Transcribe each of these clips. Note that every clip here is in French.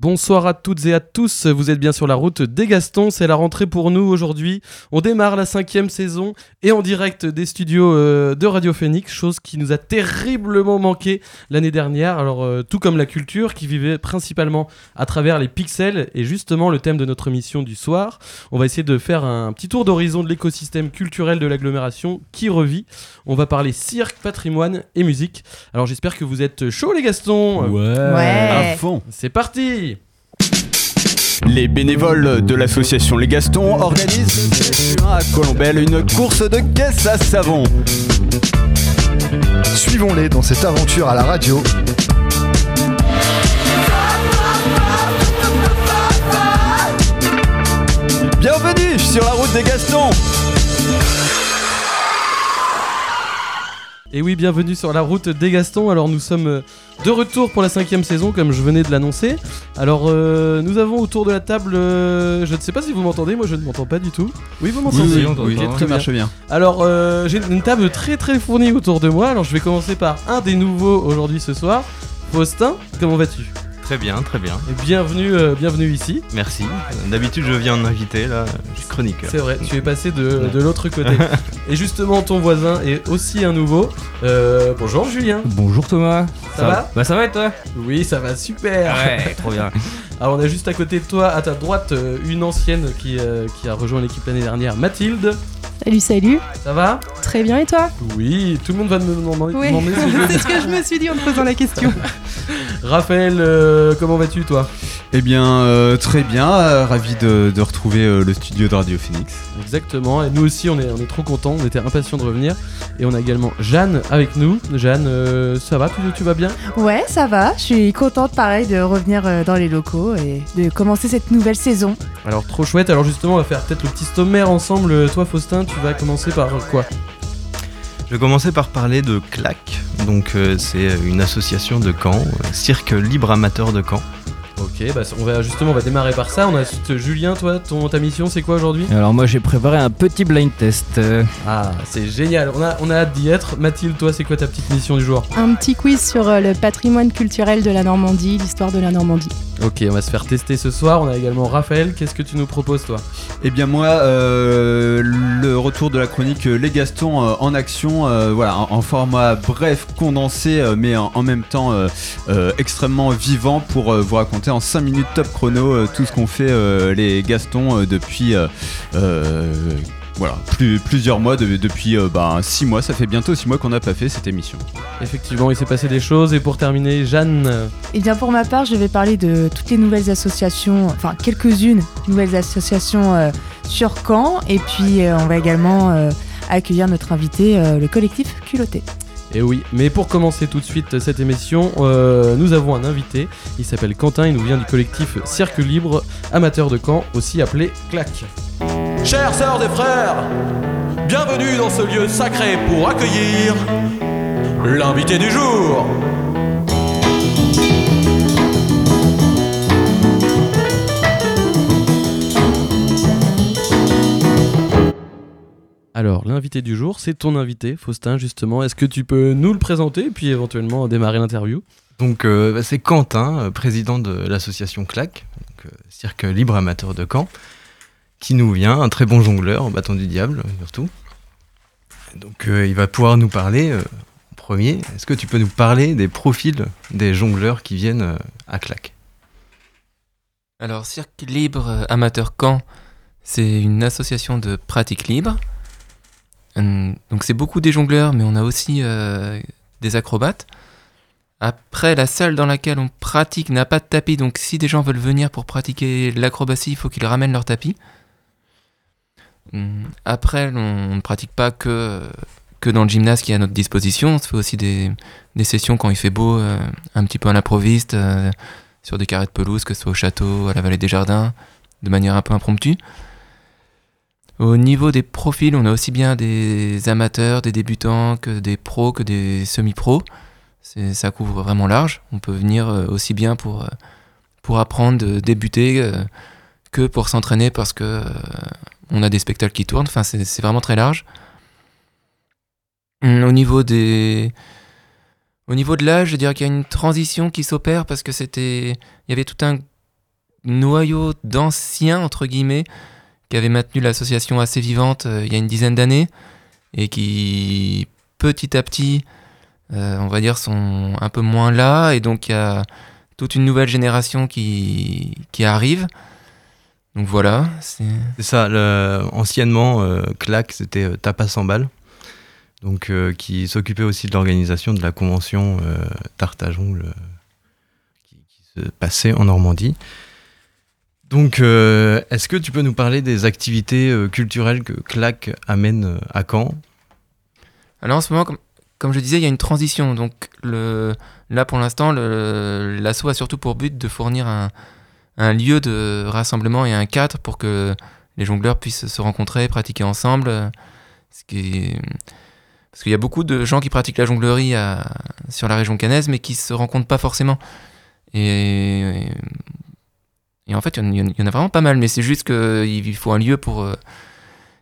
Bonsoir à toutes et à tous, vous êtes bien sur la route des Gastons, c'est la rentrée pour nous aujourd'hui. On démarre la cinquième saison et en direct des studios euh, de Radio Phoenix, chose qui nous a terriblement manqué l'année dernière. Alors euh, tout comme la culture qui vivait principalement à travers les pixels et justement le thème de notre émission du soir, on va essayer de faire un petit tour d'horizon de l'écosystème culturel de l'agglomération qui revit. On va parler cirque, patrimoine et musique. Alors j'espère que vous êtes chauds les Gastons. Ouais. À fond. C'est parti. Les bénévoles de l'association Les Gastons organisent à Colombelle une course de caisse à savon. Suivons-les dans cette aventure à la radio. Bienvenue sur la route des Gastons. Et oui, bienvenue sur la route des Gastons. Alors nous sommes euh, de retour pour la cinquième saison, comme je venais de l'annoncer. Alors euh, nous avons autour de la table, euh, je ne sais pas si vous m'entendez, moi je ne m'entends pas du tout. Oui, vous m'entendez oui, Ok, très ça bien. marche bien. Alors euh, j'ai une table très très fournie autour de moi. Alors je vais commencer par un des nouveaux aujourd'hui ce soir. Faustin, comment vas-tu? Très bien, très bien. Et bienvenue, euh, bienvenue ici. Merci. D'habitude, je viens en invité, là, je suis chroniqueur. C'est vrai, tu es passé de, de l'autre côté. Et justement, ton voisin est aussi un nouveau. Euh, bonjour Julien. Bonjour Thomas. Ça va Bah ça va et toi? Oui, ça va super. Ouais, trop bien. Alors on a juste à côté de toi, à ta droite, euh, une ancienne qui, euh, qui a rejoint l'équipe l'année dernière, Mathilde. Salut, salut. Ça va Très bien, et toi Oui, tout le monde va me demander, Oui, demander si je- c'est ce que je me suis dit en te posant la question. Raphaël, euh, comment vas-tu toi? Eh bien, euh, très bien. euh, ravi de, de retrouver euh, le studio de Radio Phoenix. Exactement, et nous aussi on est, on est trop contents, on était impatients de revenir. Et on a également Jeanne avec nous. Jeanne, euh, ça va, tu, tu vas bien? Ouais, ça va. Je suis contente, pareil, de revenir euh, dans les locaux et de commencer cette nouvelle saison. Alors trop chouette, alors justement on va faire peut-être le petit sommaire ensemble. Toi Faustin, tu vas commencer par quoi? Je vais commencer par parler de CLAC. Donc, euh, c'est une association de Caen, euh, cirque libre amateur de Caen. Ok, bah on va justement on va démarrer par ça. On a ensuite Julien, toi, ton, ta mission c'est quoi aujourd'hui? Alors moi j'ai préparé un petit blind test. euh, Ah, c'est génial, on a, on a hâte d'y être. Mathilde, toi, c'est quoi ta petite mission du jour? Un petit quiz sur euh, le patrimoine culturel de la Normandie, l'histoire de la Normandie. Ok, on va se faire tester ce soir. On a également Raphaël. Qu'est-ce que tu nous proposes, toi? Eh bien moi, euh, le retour de la chronique euh, Les Gastons euh, en action, euh, voilà, en, en format bref, condensé, euh, mais en, en même temps euh, euh, extrêmement vivant pour euh, vous raconter en 5 minutes top chrono euh, tout ce qu'ont fait euh, les Gastons euh, depuis euh, euh, voilà, plus, plusieurs mois, de- depuis 6 mois, ça fait bientôt 6 mois qu'on n'a pas fait cette émission. Effectivement, il s'est passé des choses. Et pour terminer, Jeanne. Et bien pour ma part, je vais parler de toutes les nouvelles associations, enfin quelques-unes nouvelles associations euh, sur Caen. Et puis euh, on va également euh, accueillir notre invité, euh, le collectif Culotté. Et oui, mais pour commencer tout de suite cette émission, euh, nous avons un invité. Il s'appelle Quentin. Il nous vient du collectif Cirque Libre, amateur de Caen, aussi appelé CLAC. Chères sœurs et frères, bienvenue dans ce lieu sacré pour accueillir l'invité du jour. Alors, l'invité du jour, c'est ton invité, Faustin, justement. Est-ce que tu peux nous le présenter, puis éventuellement démarrer l'interview? Donc, euh, bah, c'est Quentin, euh, président de l'association CLAC, donc, euh, cirque libre amateur de Caen, qui nous vient, un très bon jongleur, au bâton du diable, surtout. Donc, euh, il va pouvoir nous parler euh, en premier. Est-ce que tu peux nous parler des profils des jongleurs qui viennent euh, à CLAC Alors, Cirque Libre Amateur Caen, c'est une association de pratique libre. Hum, Donc, c'est beaucoup des jongleurs, mais on a aussi euh, des acrobates. Après, la salle dans laquelle on pratique n'a pas de tapis, donc si des gens veulent venir pour pratiquer l'acrobatie, il faut qu'ils ramènent leur tapis. Hum, Après, on ne pratique pas que, dans le gymnase qui est à notre disposition. On se fait aussi des, sessions quand il fait beau, euh, un petit peu à l'improviste, euh, sur des carrés de pelouse, que ce soit au château, à la vallée des jardins, de manière un peu impromptue. Au niveau des profils, on a aussi bien des amateurs, des débutants, que des pros, que des semi-pros. Ça couvre vraiment large. On peut venir euh, aussi bien pour, euh, pour apprendre, débuter, euh, que pour s'entraîner parce que on a des spectacles qui tournent. Enfin, c'est c'est vraiment très large. Hum, Au niveau des, au niveau de l'âge, je dirais qu'il y a une transition qui s'opère parce que c'était, il y avait tout un noyau d'anciens, entre guillemets, qui avaient maintenu l'association assez vivante euh, il y a une dizaine d'années et qui, petit à petit, euh, on va dire, sont un peu moins là. Et donc, il y a toute une nouvelle génération qui, qui arrive. Donc voilà, c'est ça, le- anciennement, euh, CLAC, c'était Tapas 100 balles, donc, qui s'occupait aussi de l'organisation de la convention qui, qui se passait en Normandie. Donc, euh, est-ce que tu peux nous parler des activités euh, culturelles que CLAC amène euh, à Caen? Alors en ce moment, comme, je disais, il y a une transition. Donc là, pour l'instant, l'asso a surtout pour but de fournir un, lieu de rassemblement et un cadre pour que les jongleurs puissent se rencontrer, pratiquer ensemble. Parce qu'il y a beaucoup de gens qui pratiquent la jonglerie sur la région canaise, mais qui se rencontrent pas forcément. Et en fait, il y, en- a vraiment pas mal, mais c'est juste qu'il faut un lieu pour... euh,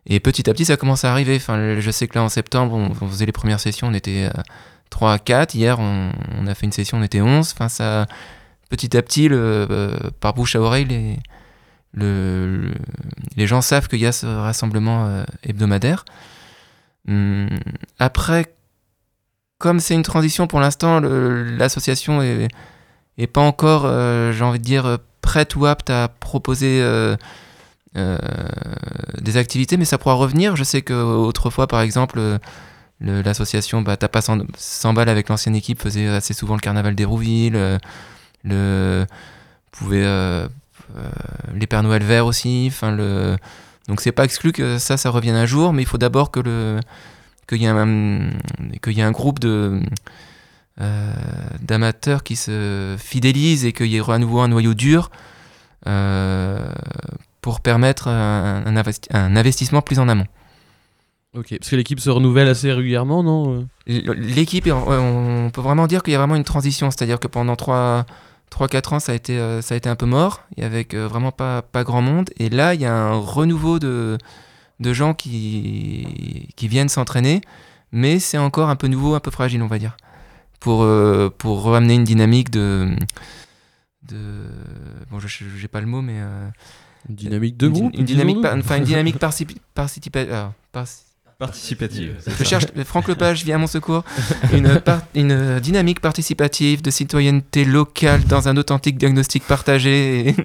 et petit à petit, ça commence à arriver. Enfin, je sais que là, en septembre, on, faisait les premières sessions, on était euh, 3 à 4. Hier, on, a fait une session, on était 11. Enfin, ça, petit à petit, euh, par bouche à oreille, les, le, le- les gens savent qu'il y a ce rassemblement euh, hebdomadaire. Hum, après, comme c'est une transition pour l'instant, l'association est, est pas encore, euh, j'ai envie de dire, euh, prête ou apte à proposer euh, des activités, mais ça pourra revenir. Je sais qu'autrefois, par exemple, le- l'association bah, Tapas 100, 100 balles avec l'ancienne équipe faisait assez souvent le carnaval d'Hérouville, le euh, les Pères Noël verts aussi. Enfin le donc c'est pas exclu que ça, ça revienne un jour, mais il faut d'abord que le qu'il y ait un un groupe de d'amateurs qui se fidélisent et qu'il y ait à nouveau un noyau dur euh, pour permettre un, un investi- un investissement plus en amont. Ok, parce que l'équipe se renouvelle assez régulièrement, non euh? L'équipe, on peut vraiment dire qu'il y a vraiment une transition, c'est-à-dire que pendant 3-4 ans, ça a, été, euh, ça a été un peu mort, et avec euh, vraiment pas, pas grand monde, et là, il y a un renouveau de, de gens qui, qui viennent s'entraîner, mais c'est encore un peu nouveau, un peu fragile, on va dire, pour, euh, pour ramener une dynamique de... de bon, je n'ai pas le mot, mais... euh, Une dynamique de groupe une dynamique, par- enfin, une dynamique participi- participa- ah, par- Participative. je cherche, Franck Lepage vient à mon secours, une, par- une euh, dynamique participative de citoyenneté locale dans un authentique diagnostic partagé. et-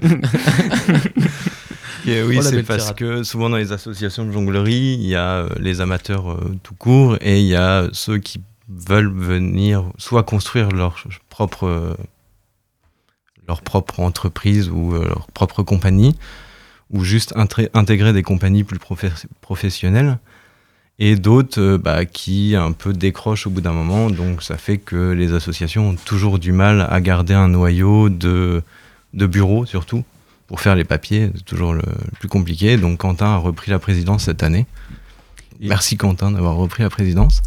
Et oui, Oh, c'est parce tirade. que souvent dans les associations de jonglerie, il y a euh, les amateurs euh, tout court et il y a ceux qui veulent venir soit construire leur propre, leur propre entreprise ou euh, leur propre compagnie, ou juste intégrer des compagnies plus professionnelles, et d'autres euh, bah, qui un peu décrochent au bout d'un moment. Donc ça fait que les associations ont toujours du mal à garder un noyau de, de bureaux surtout pour faire les papiers, c'est toujours le plus compliqué. Donc Quentin a repris la présidence cette année. Merci Quentin d'avoir repris la présidence.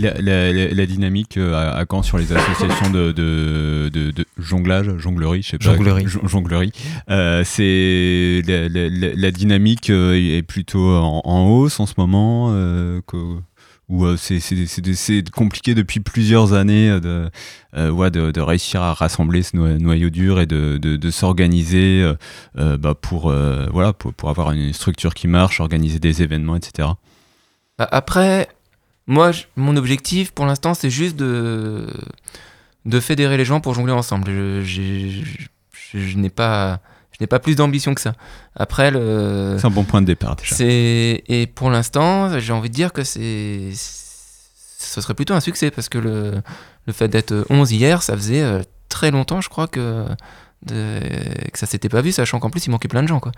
La, la- la- la dynamique euh, à, à Caen sur les associations de, de, de- de jonglage, jonglerie, je sais pas. Jonglerie. jon- jonglerie. Euh, c'est la, dynamique euh, est plutôt en, en hausse en ce moment. euh, euh, c'est- compliqué depuis plusieurs années de, euh, ouais, de, de réussir à rassembler ce no- noyau dur et de, s'organiser euh, bah, pour, voilà, pour, pour avoir une structure qui marche, organiser des événements, etc. Bah, Après, moi, mon objectif pour l'instant, c'est juste de, de fédérer les gens pour jongler ensemble. Je, j'ai- je- je n'ai pas, je n'ai pas plus d'ambition que ça. Après, le, C'est un bon point de départ déjà. Et pour l'instant, j'ai envie de dire que c'est ce serait plutôt un succès parce que le, le fait d'être 11 hier, ça faisait euh, très longtemps, je crois que que ça s'était pas vu, sachant qu'en plus il manquait plein de gens quoi.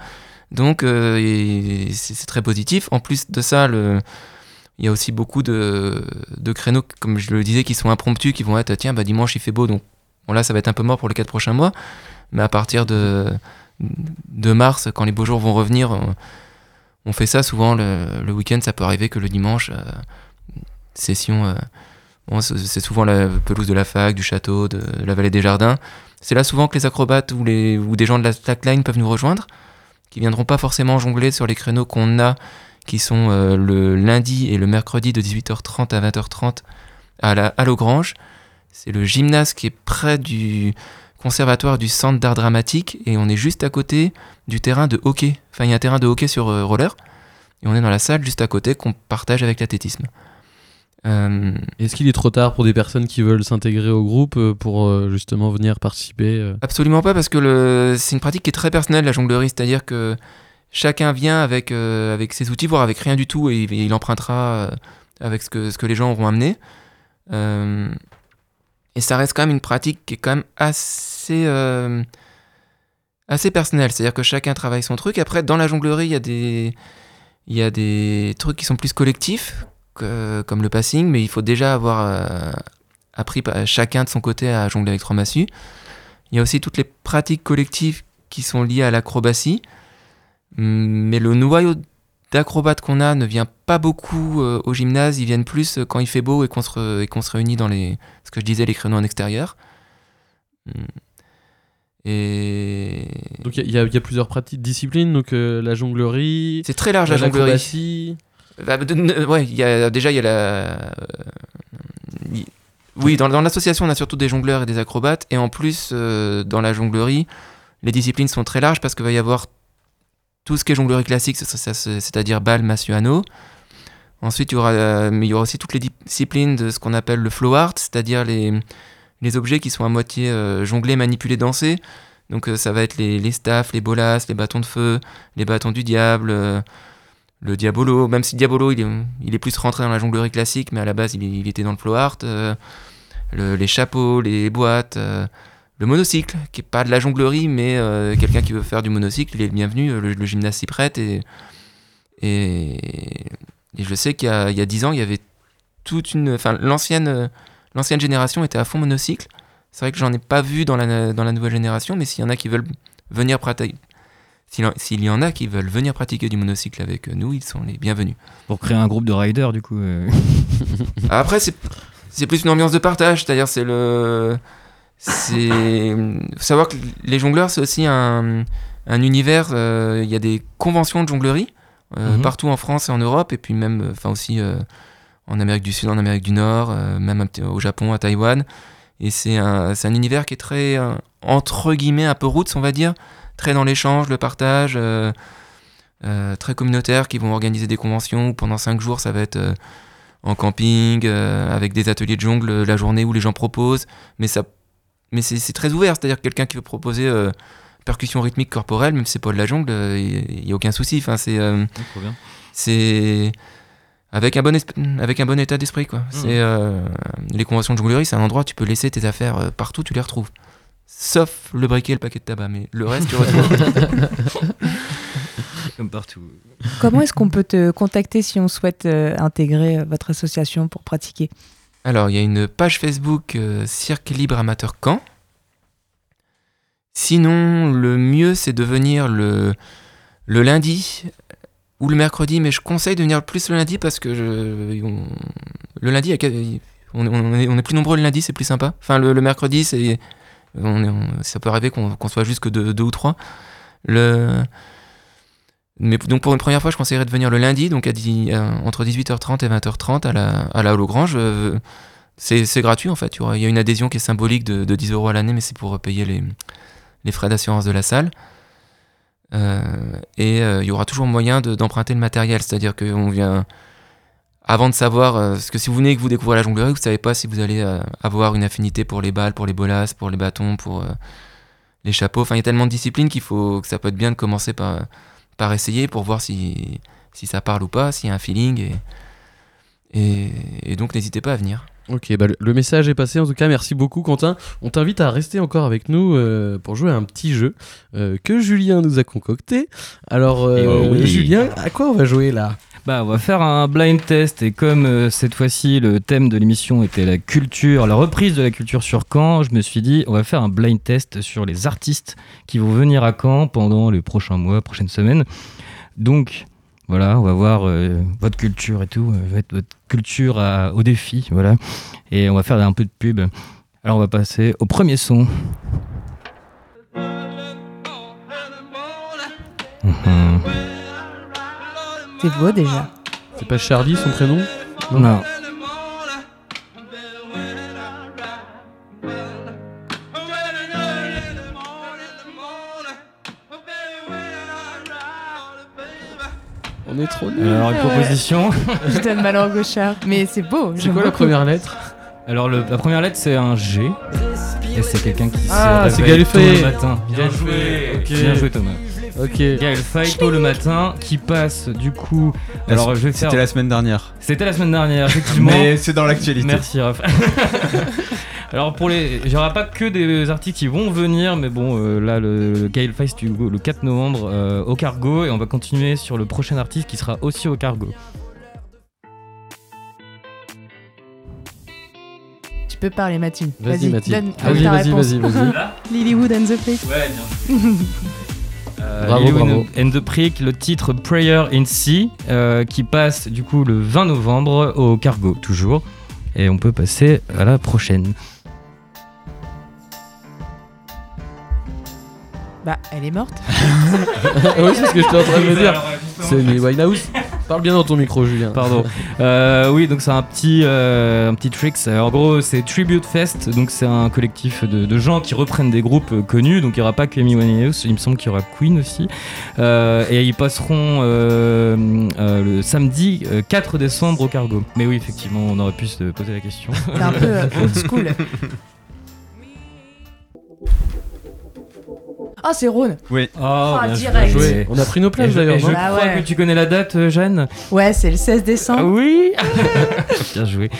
Donc euh, c'est très positif. En plus de ça, le il y a aussi beaucoup de, de créneaux, comme je le disais, qui sont impromptus, qui vont être tiens, bah, dimanche il fait beau, donc bon, là ça va être un peu mort pour les 4 prochains mois. Mais à partir de, de mars, quand les beaux jours vont revenir, on, fait ça souvent le, le week-end. Ça peut arriver que le dimanche, euh, session, euh, bon, c'est souvent la pelouse de la fac, du château, de, la vallée des jardins. C'est là souvent que les acrobates ou, des gens de la slackline peuvent nous rejoindre, qui viendront pas forcément jongler sur les créneaux qu'on a, qui sont euh, le lundi et le mercredi de 18h30 à 20h30 à la à l'Augrange. C'est le gymnase qui est près du conservatoire du centre d'art dramatique et on est juste à côté du terrain de hockey. Enfin, il y a un terrain de hockey sur euh, roller et on est dans la salle juste à côté qu'on partage avec l'athlétisme. Euh, Est-ce qu'il est trop tard pour des personnes qui veulent s'intégrer au groupe euh, pour euh, justement venir participer Absolument pas, parce que le... c'est une pratique qui est très personnelle, la jonglerie, c'est-à-dire que chacun vient avec, euh, avec ses outils, voire avec rien du tout, et il, il empruntera avec ce que, ce que les gens auront amené. Euh, et ça reste quand même une pratique qui est quand même assez, assez personnelle, c'est-à-dire que chacun travaille son truc. Après, dans la jonglerie, il y a des, il y a des trucs qui sont plus collectifs, que- comme le passing, mais il faut déjà avoir euh, appris chacun de son côté à jongler avec trois massues. Il y a aussi toutes les pratiques collectives qui sont liées à l'acrobatie. Mais le noyau d'acrobates qu'on a ne vient pas beaucoup euh, au gymnase. Ils viennent plus euh, quand il fait beau et qu'on se, réunit dans les, ce que je disais, les créneaux en extérieur. Hum. Et Donc il y, a- il y a plusieurs pratiques, disciplines, donc euh, la jonglerie, c'est très large la jonglerie. Bah, de- ouais, déjà, il y a la. euh, Oui, dans, l'association, on a surtout des jongleurs et des acrobates. Et en plus, euh, dans la jonglerie, les disciplines sont très larges parce qu'il va y avoir tout ce qui est jonglerie classique, c'est-à-dire balle, massue, anneau. Ensuite, il y, aura, euh, il y aura aussi toutes les disciplines de ce qu'on appelle le flow art, c'est-à-dire les, objets qui sont à moitié euh, jonglés, manipulés, dansés. Donc ça va être les, les staffs, les bolas, les bâtons de feu, les bâtons du diable, le diabolo. Même si diabolo, il est, il est plus rentré dans la jonglerie classique, mais à la base, il, était dans le flow art. euh, le- les chapeaux, les boîtes, euh, le monocycle, qui est pas de la jonglerie, mais euh, quelqu'un qui veut faire du monocycle, il est le bienvenu. Le, gymnase s'y prête. Et, et, je sais qu'il y a, il y a 10 ans, il y avait toute une. Enfin, l'ancienne, l'ancienne génération était à fond monocycle. C'est vrai que j'en ai pas vu dans la, dans la nouvelle génération, mais s'il y en a qui veulent venir pratiquer. S'il y en a qui veulent venir pratiquer du monocycle avec nous, ils sont les bienvenus. Pour créer un groupe de riders, du coup. euh. Après, c'est plus une ambiance de partage, c'est-à-dire c'est le. C'est. faut savoir que les jongleurs, c'est aussi un, un univers. euh, Il y a des conventions de jonglerie euh, Mhm. partout en France et en Europe, et puis même, euh, enfin aussi euh, en Amérique du Sud, en Amérique du Nord, euh, même au Japon, à Taïwan. Et c'est un, un univers qui est très, euh, entre guillemets, un peu roots, on va dire, très dans l'échange, le partage, euh, euh, très communautaire, qui vont organiser des conventions où pendant cinq jours, ça va être euh, en camping, avec des ateliers de jongle la journée où les gens proposent. Mais, ça, mais c'est très ouvert, c'est-à-dire que quelqu'un qui veut proposer percussion rythmique corporelle, même si c'est pas de la jongle, il n'y a aucun souci. Enfin, c'est. c'est avec un bon avec un bon état d'esprit quoi. C'est euh, les conventions de jonglerie, c'est un endroit où tu peux laisser tes affaires euh, partout, tu les retrouves. Sauf le briquet et le paquet de tabac, mais le reste tu retrouves. Comme partout. Comment est-ce qu'on peut te contacter si on souhaite euh, intégrer euh, votre association pour pratiquer? Alors, il y a une page Facebook euh, Cirque Libre Amateur Caen. Sinon, le mieux c'est de venir le le lundi ou le mercredi, mais je conseille de venir plus le lundi parce que je- on- le lundi, on, on est, on est plus nombreux le lundi, c'est plus sympa. Enfin, le, le mercredi, c'est, ça peut arriver qu'on soit juste que deux, ou trois. Mais donc pour une première fois, je conseillerais de venir le lundi, donc à dix- euh, entre 18h30 et 20h30 à la, à la Hologrange. Euh, c'est gratuit en fait. Il y, a une adhésion qui est symbolique de, de 10 euros à l'année, mais c'est pour payer les, les frais d'assurance de la salle. Euh, et il y aura toujours moyen de- d'emprunter le matériel, c'est-à-dire qu'on vient avant de savoir, euh, parce que si vous venez et que vous découvrez la jonglerie, vous savez pas si vous allez euh, avoir une affinité pour les balles, pour les bolas, pour les bâtons, pour euh, les chapeaux. Enfin, il y a tellement de disciplines qu'il faut que ça peut être bien de commencer par, par essayer pour voir si, si ça parle ou pas, s'il y a un feeling. Et, et donc n'hésitez pas à venir. Ok, bah, le- message est passé. En tout cas, merci beaucoup, Quentin. On t'invite à rester encore avec nous euh, pour jouer à un petit jeu euh, que Julien nous a concocté. Alors, euh, oui. Julien, à quoi on va jouer là? Bah, on va faire un blind test et comme euh, cette fois-ci le thème de l'émission était la culture, la reprise de la culture sur Caen, je me suis dit on va faire un blind test sur les artistes qui vont venir à Caen pendant les prochains mois, prochaines semaines. Donc voilà, on va voir euh, votre culture et tout, euh, votre votre culture à- au défi, voilà. Et on va faire un peu de pub. Alors on va passer au premier son. C'est beau déjà. C'est pas Charlie son prénom? Non. On est trop. Alors, une Ouais. proposition. Je donne ma langue au chat. Mais c'est beau. C'est quoi la première lettre Alors, le- la première lettre, c'est un G. Et c'est quelqu'un qui Ah, se c'est réveille tôt Gaël le Fay. matin. Bien joué. Ok. Bien joué, Thomas. Ok. Gaël Fay, tôt le matin, qui passe du coup. Alors, je vais faire. C'était la semaine dernière. C'était la semaine dernière, effectivement. Mais c'est dans l'actualité. Merci Raph. Alors pour les, il n'y aura pas que des articles qui vont venir, mais bon euh, là le, Face du le 4 novembre euh, au Cargo et on va continuer sur le prochain artiste qui sera aussi au Cargo. Tu peux parler, Mathilde. Vas-y, Mathilde. donne Ah vas-y, vas-y, vas-y. Lilywood and the Fate. Ouais, bien. Euh, Bravo, bravo. And the Prick, le titre Prayer in Sea, euh, qui passe du coup le 20 novembre au Cargo, toujours. Et on peut passer à la prochaine. Bah, elle est morte. oui, c'est ce que j'étais en train de me dire. C'est Amy Winehouse. Parle bien dans ton micro, Julien. Pardon. Euh, oui, donc c'est un petit, euh, un petit tricks. En gros, c'est Tribute Fest. Donc c'est un collectif de, de gens qui reprennent des groupes euh, connus. Donc il n'y aura pas que Amy Winehouse. Il me semble qu'il y aura Queen aussi. Euh, et ils passeront euh, euh, le samedi euh, 4 décembre au Cargo. Mais oui, effectivement, on aurait pu se poser la question. C'est un peu old school. Ah, c'est Rhône. Oh, Ah, bien direct. joué. On a pris nos je, d'ailleurs, je non Bah crois ouais. que tu connais la date, euh, Jeanne Ouais, c'est le 16 Ah décembre. oui Bien joué.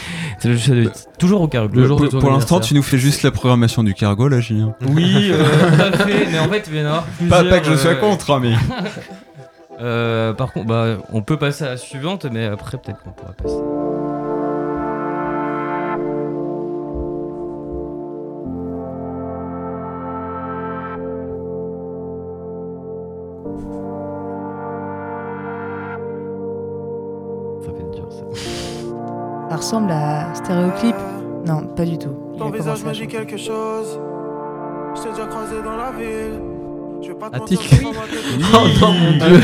C'est le- c'est le- toujours au Cargo. Le jour de Pour, l'instant, tu nous fais juste la programmation du cargo là, Julien. Oui, euh, tout à fait. Mais en fait, il va y en avoir Pas, plusieurs, pas que je sois euh, contre, hein, mais. Euh, par contre, bah, on peut passer à la suivante, mais après, peut-être qu'on pourra passer. Ça ressemble à Stéréoclip. Non, pas du tout. Il Ton visage commencé à me dit chanter. quelque chose. Je t'ai déjà croisé dans la ville. Je vais pas te Attic. mentir, moi Oh mon dieu.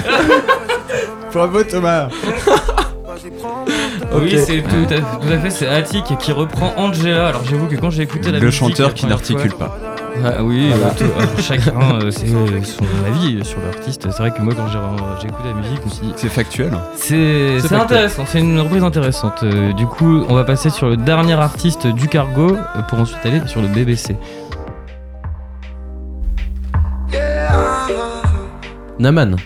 Bravo Thomas Vas-y, prends mon temps. Oui, c'est tout à, tout à fait, c'est Attic qui reprend Angela. Alors j'avoue que quand j'ai écouté la Le musique chanteur la qui première n'articule fois- pas. Ah oui, euh, tout- alors, chacun euh, c'est euh, son avis sur l'artiste. C'est vrai que moi quand j'ai écouté la musique, je me suis dit C'est factuel. c'est intéressant, c'est une reprise intéressante. Euh, du coup, on va passer sur le dernier artiste du Cargo euh, pour ensuite aller sur le BBC. Naman.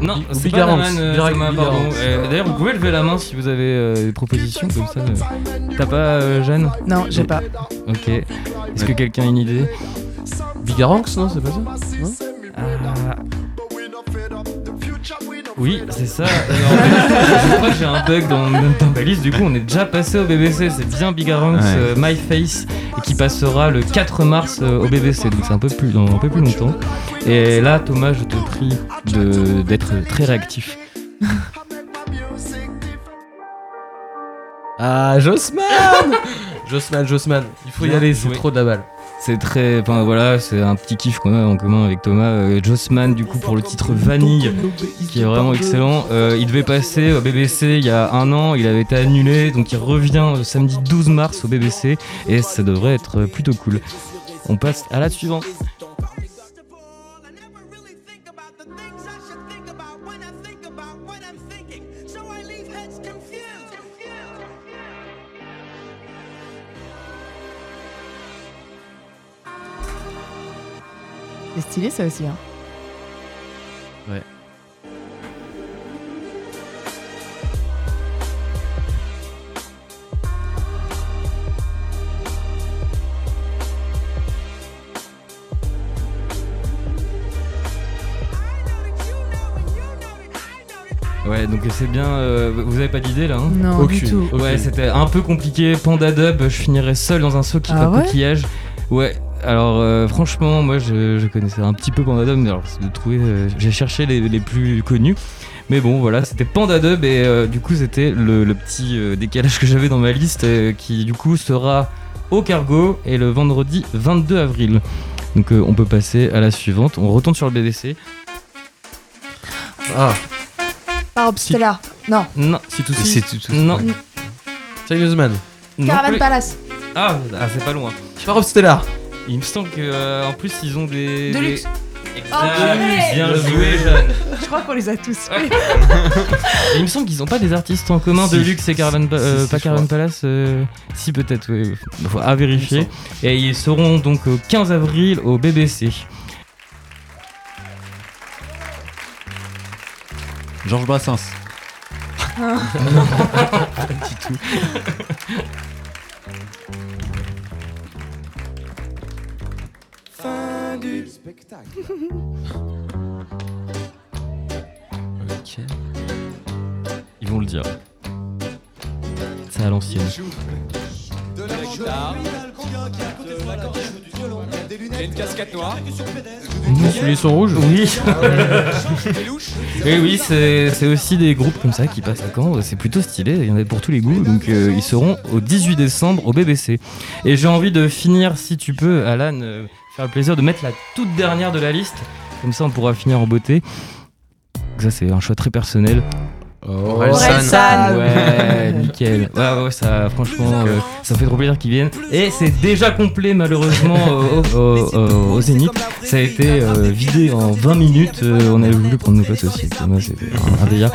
Non, c'est pas euh, Thomas, pardon. Euh, D'ailleurs, vous pouvez lever la main si vous avez euh, des propositions comme ça. euh. T'as pas, euh, Jeanne Non, j'ai pas. Ok. Est-ce que quelqu'un a une idée? Bigaranx, non, c'est pas ça? Non? Ah. Oui, c'est ça. Alors, je crois que j'ai un bug dans, dans ma liste. Du coup, on est déjà passé au BBC. C'est bien Bigarance, Ouais. euh, My Face, et qui passera le 4 mars euh, au BBC. Donc c'est un peu plus dans un peu plus longtemps. Et là, Thomas, je te prie de d'être très réactif. Ah, Jossman Jossman, Jossman. Il faut y aller, c'est trop de la balle. C'est très, enfin voilà, c'est un petit kiff qu'on a en commun avec Thomas. Euh, Jossman, du coup, pour le titre Vanille, qui est vraiment excellent. Euh, il devait passer au BBC il y a un an, il avait été annulé, donc il revient le samedi 12 mars au BBC et ça devrait être plutôt cool. On passe à la suivante. C'est stylé ça aussi. Hein. Ouais, donc c'est bien. euh, vous avez pas d'idée là hein Non, Aucune. du tout. Ok. Ouais, c'était un peu compliqué. Panda Dub, je finirais seul dans un seau qui Ah ouais? coquillage. Ouais. Alors euh, franchement, moi je, je connaissais un petit peu Panda Dub, mais alors c'est de trouver, euh, j'ai cherché les, les plus connus. Mais bon, voilà, c'était Panda Dub et euh, du coup c'était le, le petit euh, décalage que j'avais dans ma liste euh, qui du coup sera au Cargo et le vendredi 22 avril. Donc euh, on peut passer à la suivante. On retourne sur le BBC. Ah, Par Stellar. Non. Non, si tout C'est tout. non. Sérieusement. non Caravan. Palace. Ah, ah, c'est pas loin. Par Stellar. Il me semble que euh, en plus ils ont des De des- luxe. Exact. Oh, purée bien joué, Jeanne. Je crois qu'on les a tous fait. Il me semble qu'ils n'ont pas des artistes en commun de Si. luxe et Caravan, Pa- euh, Si, pas Caravan. Palace. euh, si peut-être, oui. Faut à vérifier. Et ils seront donc au 15 avril au BBC. Georges Brassens. Fin spectacle. Ils vont le dire. C'est à l'ancienne. Les souliers sont rouges Oui. Et oui, c'est c'est aussi des groupes comme ça qui passent à Caen. C'est plutôt stylé. Il y en a pour tous les goûts. Donc euh, ils seront au 18 décembre au BBC. Et j'ai envie de finir, si tu peux, Alan, euh, faire le plaisir de mettre la toute dernière de la liste. Comme ça, on pourra finir en beauté. Ça, c'est un choix très personnel. Orelsan. Ouais, nickel. Ouais, ouais, ça, franchement, euh, ça fait trop plaisir qu'ils viennent. Et c'est déjà complet, malheureusement, au, au- au- au Zénith. Ça a été euh, vidé en 20 minutes. Euh, on avait voulu prendre nos places aussi. c'était un, un délire.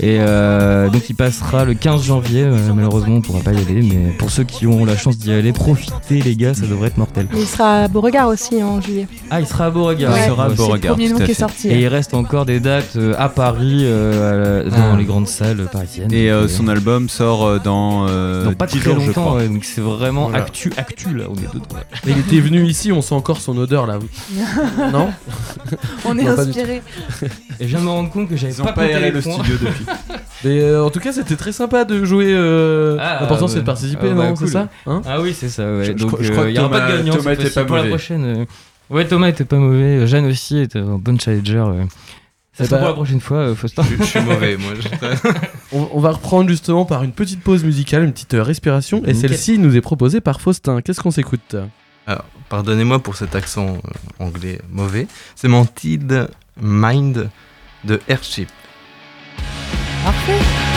Et euh, donc, il passera le 15 janvier. Euh, malheureusement, on pourra pas y aller. Mais pour ceux qui ont la chance d'y aller, profitez, les gars, ça devrait être mortel. Il sera à Beauregard aussi en juillet. Ah, il sera à Beauregard. Ouais, il sera à c'est Beauregard. le premier nom qui est sorti. Et il reste encore des dates euh, à Paris, euh, dans Ah. les grandes salles parisiennes. Et euh, son album sort dans, euh, dans pas 10 très jours, je longtemps, crois. ouais, donc c'est vraiment Voilà. actu, actu là, on est dedans. Il était venu ici, on sent encore son odeur là. non On est inspiré. Et je viens de me rendre compte que j'avais pas, pas aéré le points. studio depuis. Mais euh, en tout cas, c'était très sympa de jouer. euh, Ah, L'important c'est de participer, Ah, bah, non cool. C'est ça Hein Ah oui, c'est ça, ouais. Je- je donc crois- je euh, crois que il y aura pas de gagnant Thomas cette était fois-ci. pas pour la mauvais. prochaine. euh, Ouais, Thomas était pas mauvais, Jeanne aussi était un bon challenger. euh. Ça Eh sera bah- pour la prochaine fois, euh, Faustin. Je, je suis mauvais, moi. je- on, on va reprendre justement par une petite pause musicale, une petite euh, respiration. Et Nickel. celle-ci nous est proposée par Faustin. Qu'est-ce qu'on s'écoute? Alors, pardonnez-moi pour cet accent euh, anglais mauvais. C'est Mentid Mind de Airship. Okay.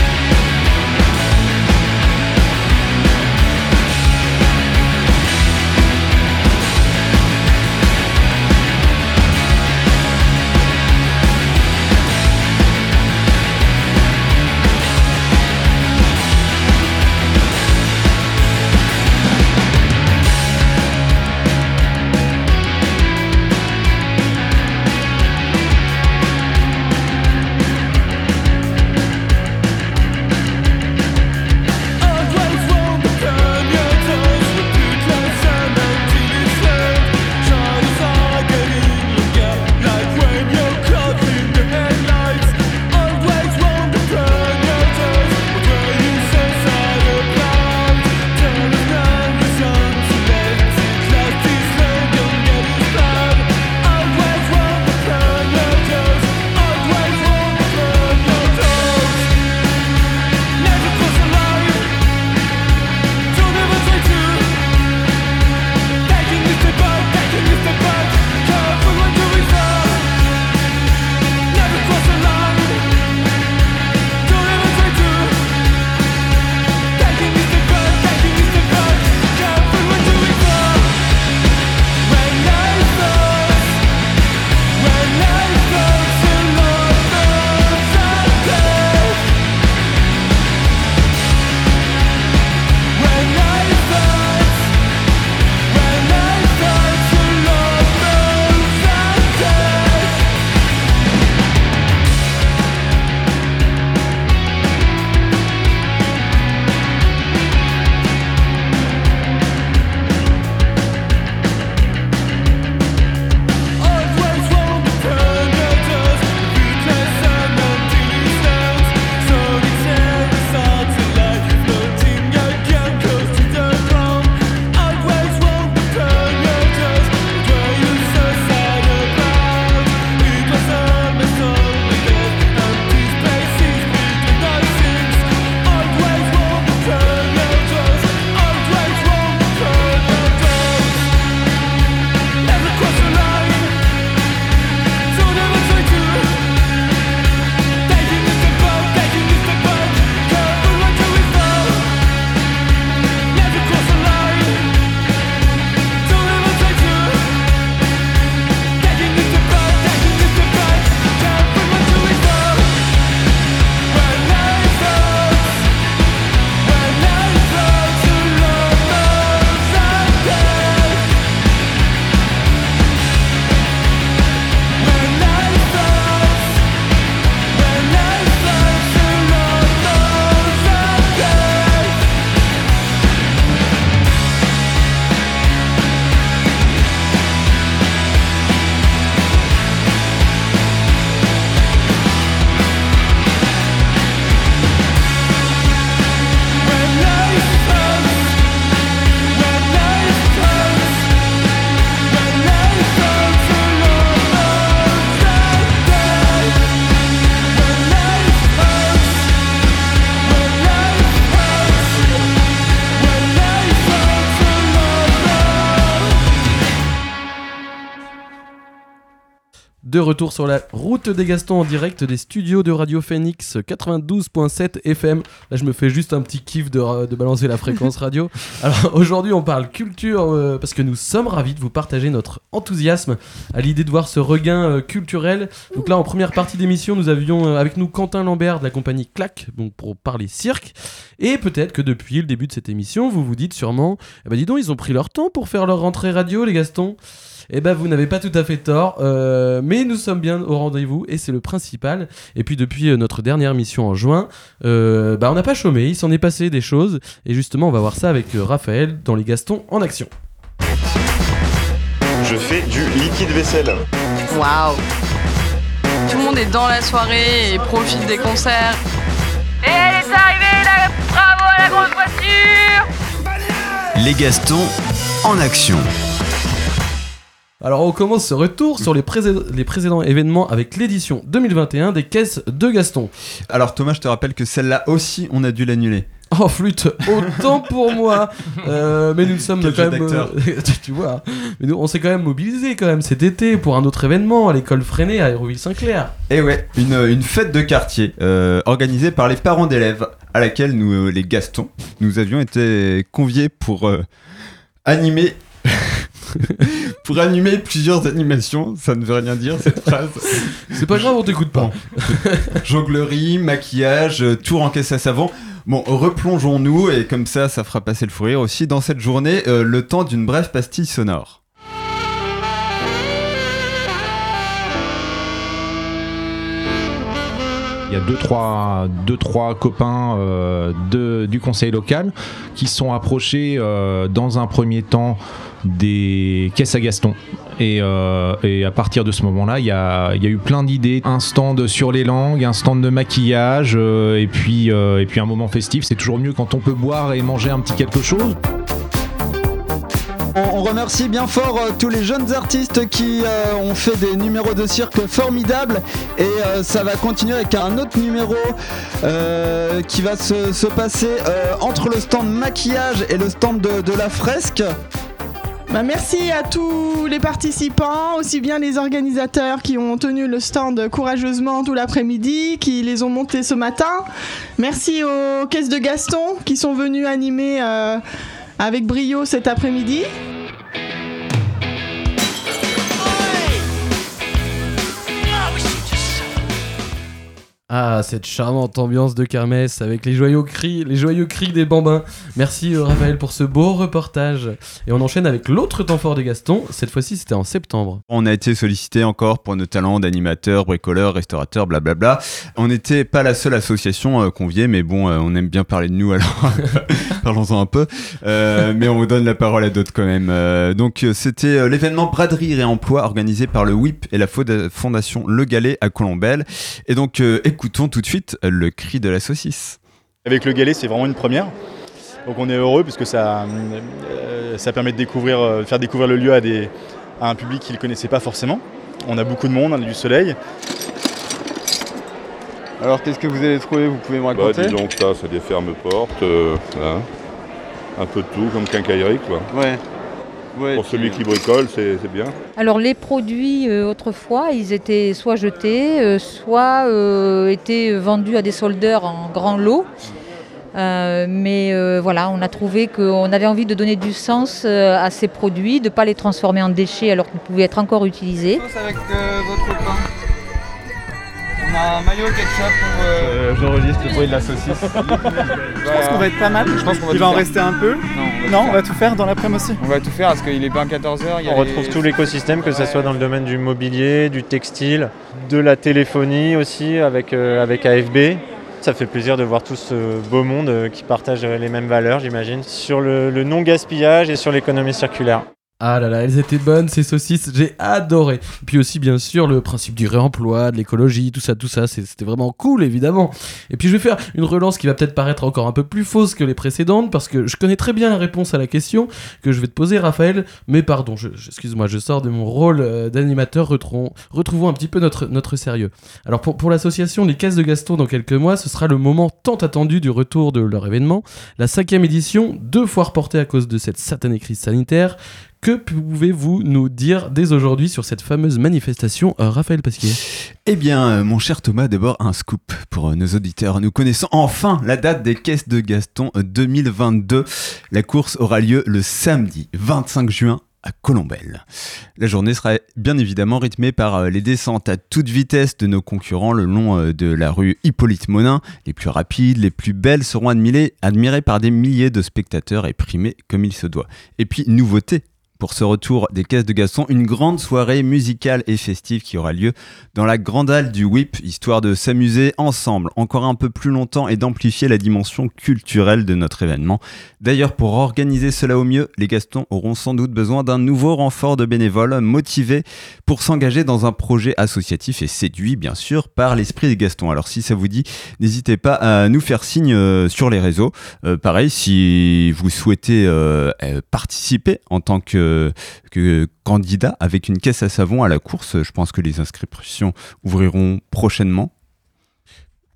De retour sur la route des Gastons en direct des studios de Radio Phoenix 92.7 FM. Là, je me fais juste un petit kiff de, de balancer la fréquence radio. Alors aujourd'hui, on parle culture euh, parce que nous sommes ravis de vous partager notre enthousiasme à l'idée de voir ce regain euh, culturel. Donc là, en première partie d'émission, nous avions euh, avec nous Quentin Lambert de la compagnie Clac, donc pour parler cirque. Et peut-être que depuis le début de cette émission, vous vous dites sûrement, eh ben dis donc, ils ont pris leur temps pour faire leur rentrée radio, les Gastons. Eh ben, vous n'avez pas tout à fait tort, euh, mais nous sommes bien au rendez-vous et c'est le principal. Et puis depuis euh, notre dernière mission en juin, euh, bah, on n'a pas chômé, il s'en est passé des choses. Et justement, on va voir ça avec euh, Raphaël dans les Gastons en action. Je fais du liquide vaisselle. Waouh Tout le monde est dans la soirée et profite des concerts. Et elle est arrivée, là Bravo à la grande voiture Les Gastons en action. Alors on commence ce retour sur les, les précédents événements avec l'édition 2021 des caisses de Gaston. Alors Thomas, je te rappelle que celle-là aussi, on a dû l'annuler. Oh flûte, autant pour moi. Euh, mais nous sommes Quel quand même, euh, tu vois, hein. mais nous, on s'est quand même mobilisé quand même cet été pour un autre événement à l'école Freinet à Hérouville-Saint-Clair. Et ouais, une, une fête de quartier euh, organisée par les parents d'élèves, à laquelle nous, euh, les Gastons, nous avions été conviés pour animer. pour animer plusieurs animations, ça ne veut rien dire cette phrase. C'est pas grave, on t'écoute pas. Jonglerie, maquillage, euh, tour en caisse à savon. Bon, replongeons-nous et comme ça, ça fera passer le fou rire aussi dans cette journée, euh, le temps d'une brève pastille sonore. Il y a deux trois, deux, trois copains euh, de- du conseil local qui se sont approchés euh, dans un premier temps des caisses à Gaston. Et, euh, et à partir de ce moment-là, il y y a eu plein d'idées. Un stand sur les langues, un stand de maquillage, euh, et, puis, euh, et puis un moment festif. C'est toujours mieux quand on peut boire et manger un petit quelque chose. On, remercie bien fort tous les jeunes artistes qui ont fait des numéros de cirque formidables et ça va continuer avec un autre numéro qui va se, se passer entre le stand maquillage et le stand de la fresque. Bah, merci à tous les participants, aussi bien les organisateurs qui ont tenu le stand courageusement tout l'après-midi, qui les ont montés ce matin. Merci aux caisses de Gaston qui sont venus animer euh, avec brio cet après-midi. Ah, cette charmante ambiance de kermesse avec les joyeux cris, les joyeux cris des bambins. Merci euh, Raphaël pour ce beau reportage. Et on enchaîne avec l'autre temps fort des Gastons. Cette fois-ci, c'était en septembre. On a été sollicité encore pour nos talents d'animateurs, bricoleurs, restaurateurs, blablabla. On n'était pas la seule association euh, conviée, mais bon, euh, on aime bien parler de nous, alors parlons-en un peu. Mais on vous donne la parole à d'autres quand même. Donc c'était l'événement Braderie Réemploi organisé par le WIP et la Fondation Le Galet à Colombelle. Et donc écoutons tout de suite le cri de la saucisse. Avec le galet, c'est vraiment une première. Donc on est heureux parce que ça, euh, ça permet de découvrir, euh, faire découvrir le lieu à, des, à un public qui ne le connaissait pas forcément. On a beaucoup de monde, on a du soleil. Alors qu'est-ce que vous avez trouvé Vous pouvez me Bah, raconter? dis donc, ça, c'est des fermes-portes, euh, hein. un peu de tout, comme quincaillerie, quoi. Ouais. Ouais, Pour celui qui bricole, c'est c'est bien. Alors les produits euh, autrefois, ils étaient soit jetés, euh, soit euh, étaient vendus à des soldeurs en grand lot. Euh, mais euh, voilà, on a trouvé qu'on avait envie de donner du sens euh, à ces produits, de ne pas les transformer en déchets alors qu'ils pouvaient être encore utilisés. avec euh, votre pain? On a un maillot ketchup pour. Euh, J'enregistre le bruit de la saucisse. Je pense qu'on va être pas mal. Je pense qu'on va Il va en faire. rester un peu. Non, on va tout faire dans l'après-midi aussi. On va tout faire parce qu'il est pas 14h. On retrouve tout l'écosystème, que ce soit dans le domaine du mobilier, du textile, de la téléphonie aussi avec, euh, avec AFB. Ça fait plaisir de voir tout ce beau monde euh, qui partage euh, les mêmes valeurs, j'imagine, sur le, le non-gaspillage et sur l'économie circulaire. Ah là là, elles étaient bonnes ces saucisses, j'ai adoré. Puis aussi bien sûr le principe du réemploi, de l'écologie, tout ça, tout ça, c'était vraiment cool évidemment. Et puis je vais faire une relance qui va peut-être paraître encore un peu plus fausse que les précédentes parce que je connais très bien la réponse à la question que je vais te poser Raphaël, mais pardon, excuse-moi, je sors de mon rôle euh, d'animateur, retrouvons, un petit peu notre, notre sérieux. Alors pour, pour l'association Les Caisses de Gaston dans quelques mois, ce sera le moment tant attendu du retour de leur événement, la cinquième édition, deux fois reportée à cause de cette satanée crise sanitaire. Que pouvez-vous nous dire dès aujourd'hui sur cette fameuse manifestation, euh, Raphaël Pasquier? Eh bien, euh, mon cher Thomas, d'abord un scoop pour euh, nos auditeurs. Nous connaissons enfin la date des caisses de Gaston euh, 2022. La course aura lieu le samedi 25 juin à Colombelle. La journée sera bien évidemment rythmée par les descentes à toute vitesse de nos concurrents le long de la rue Hippolyte Monin. Les plus rapides, les plus belles seront admirées, admirées par des milliers de spectateurs et primées comme il se doit. Et puis, nouveauté pour ce retour des caisses de Gaston, une grande soirée musicale et festive qui aura lieu dans la grande halle du WIP, histoire de s'amuser ensemble encore un peu plus longtemps et d'amplifier la dimension culturelle de notre événement. D'ailleurs, pour organiser cela au mieux, les Gastons auront sans doute besoin d'un nouveau renfort de bénévoles motivés pour s'engager dans un projet associatif et séduits, bien sûr, par l'esprit des Gastons. Alors, si ça vous dit, n'hésitez pas à nous faire signe euh, sur les réseaux. Euh, pareil, si vous souhaitez euh, participer en tant que que candidat avec une caisse à savon à la course. Je pense que les inscriptions ouvriront prochainement.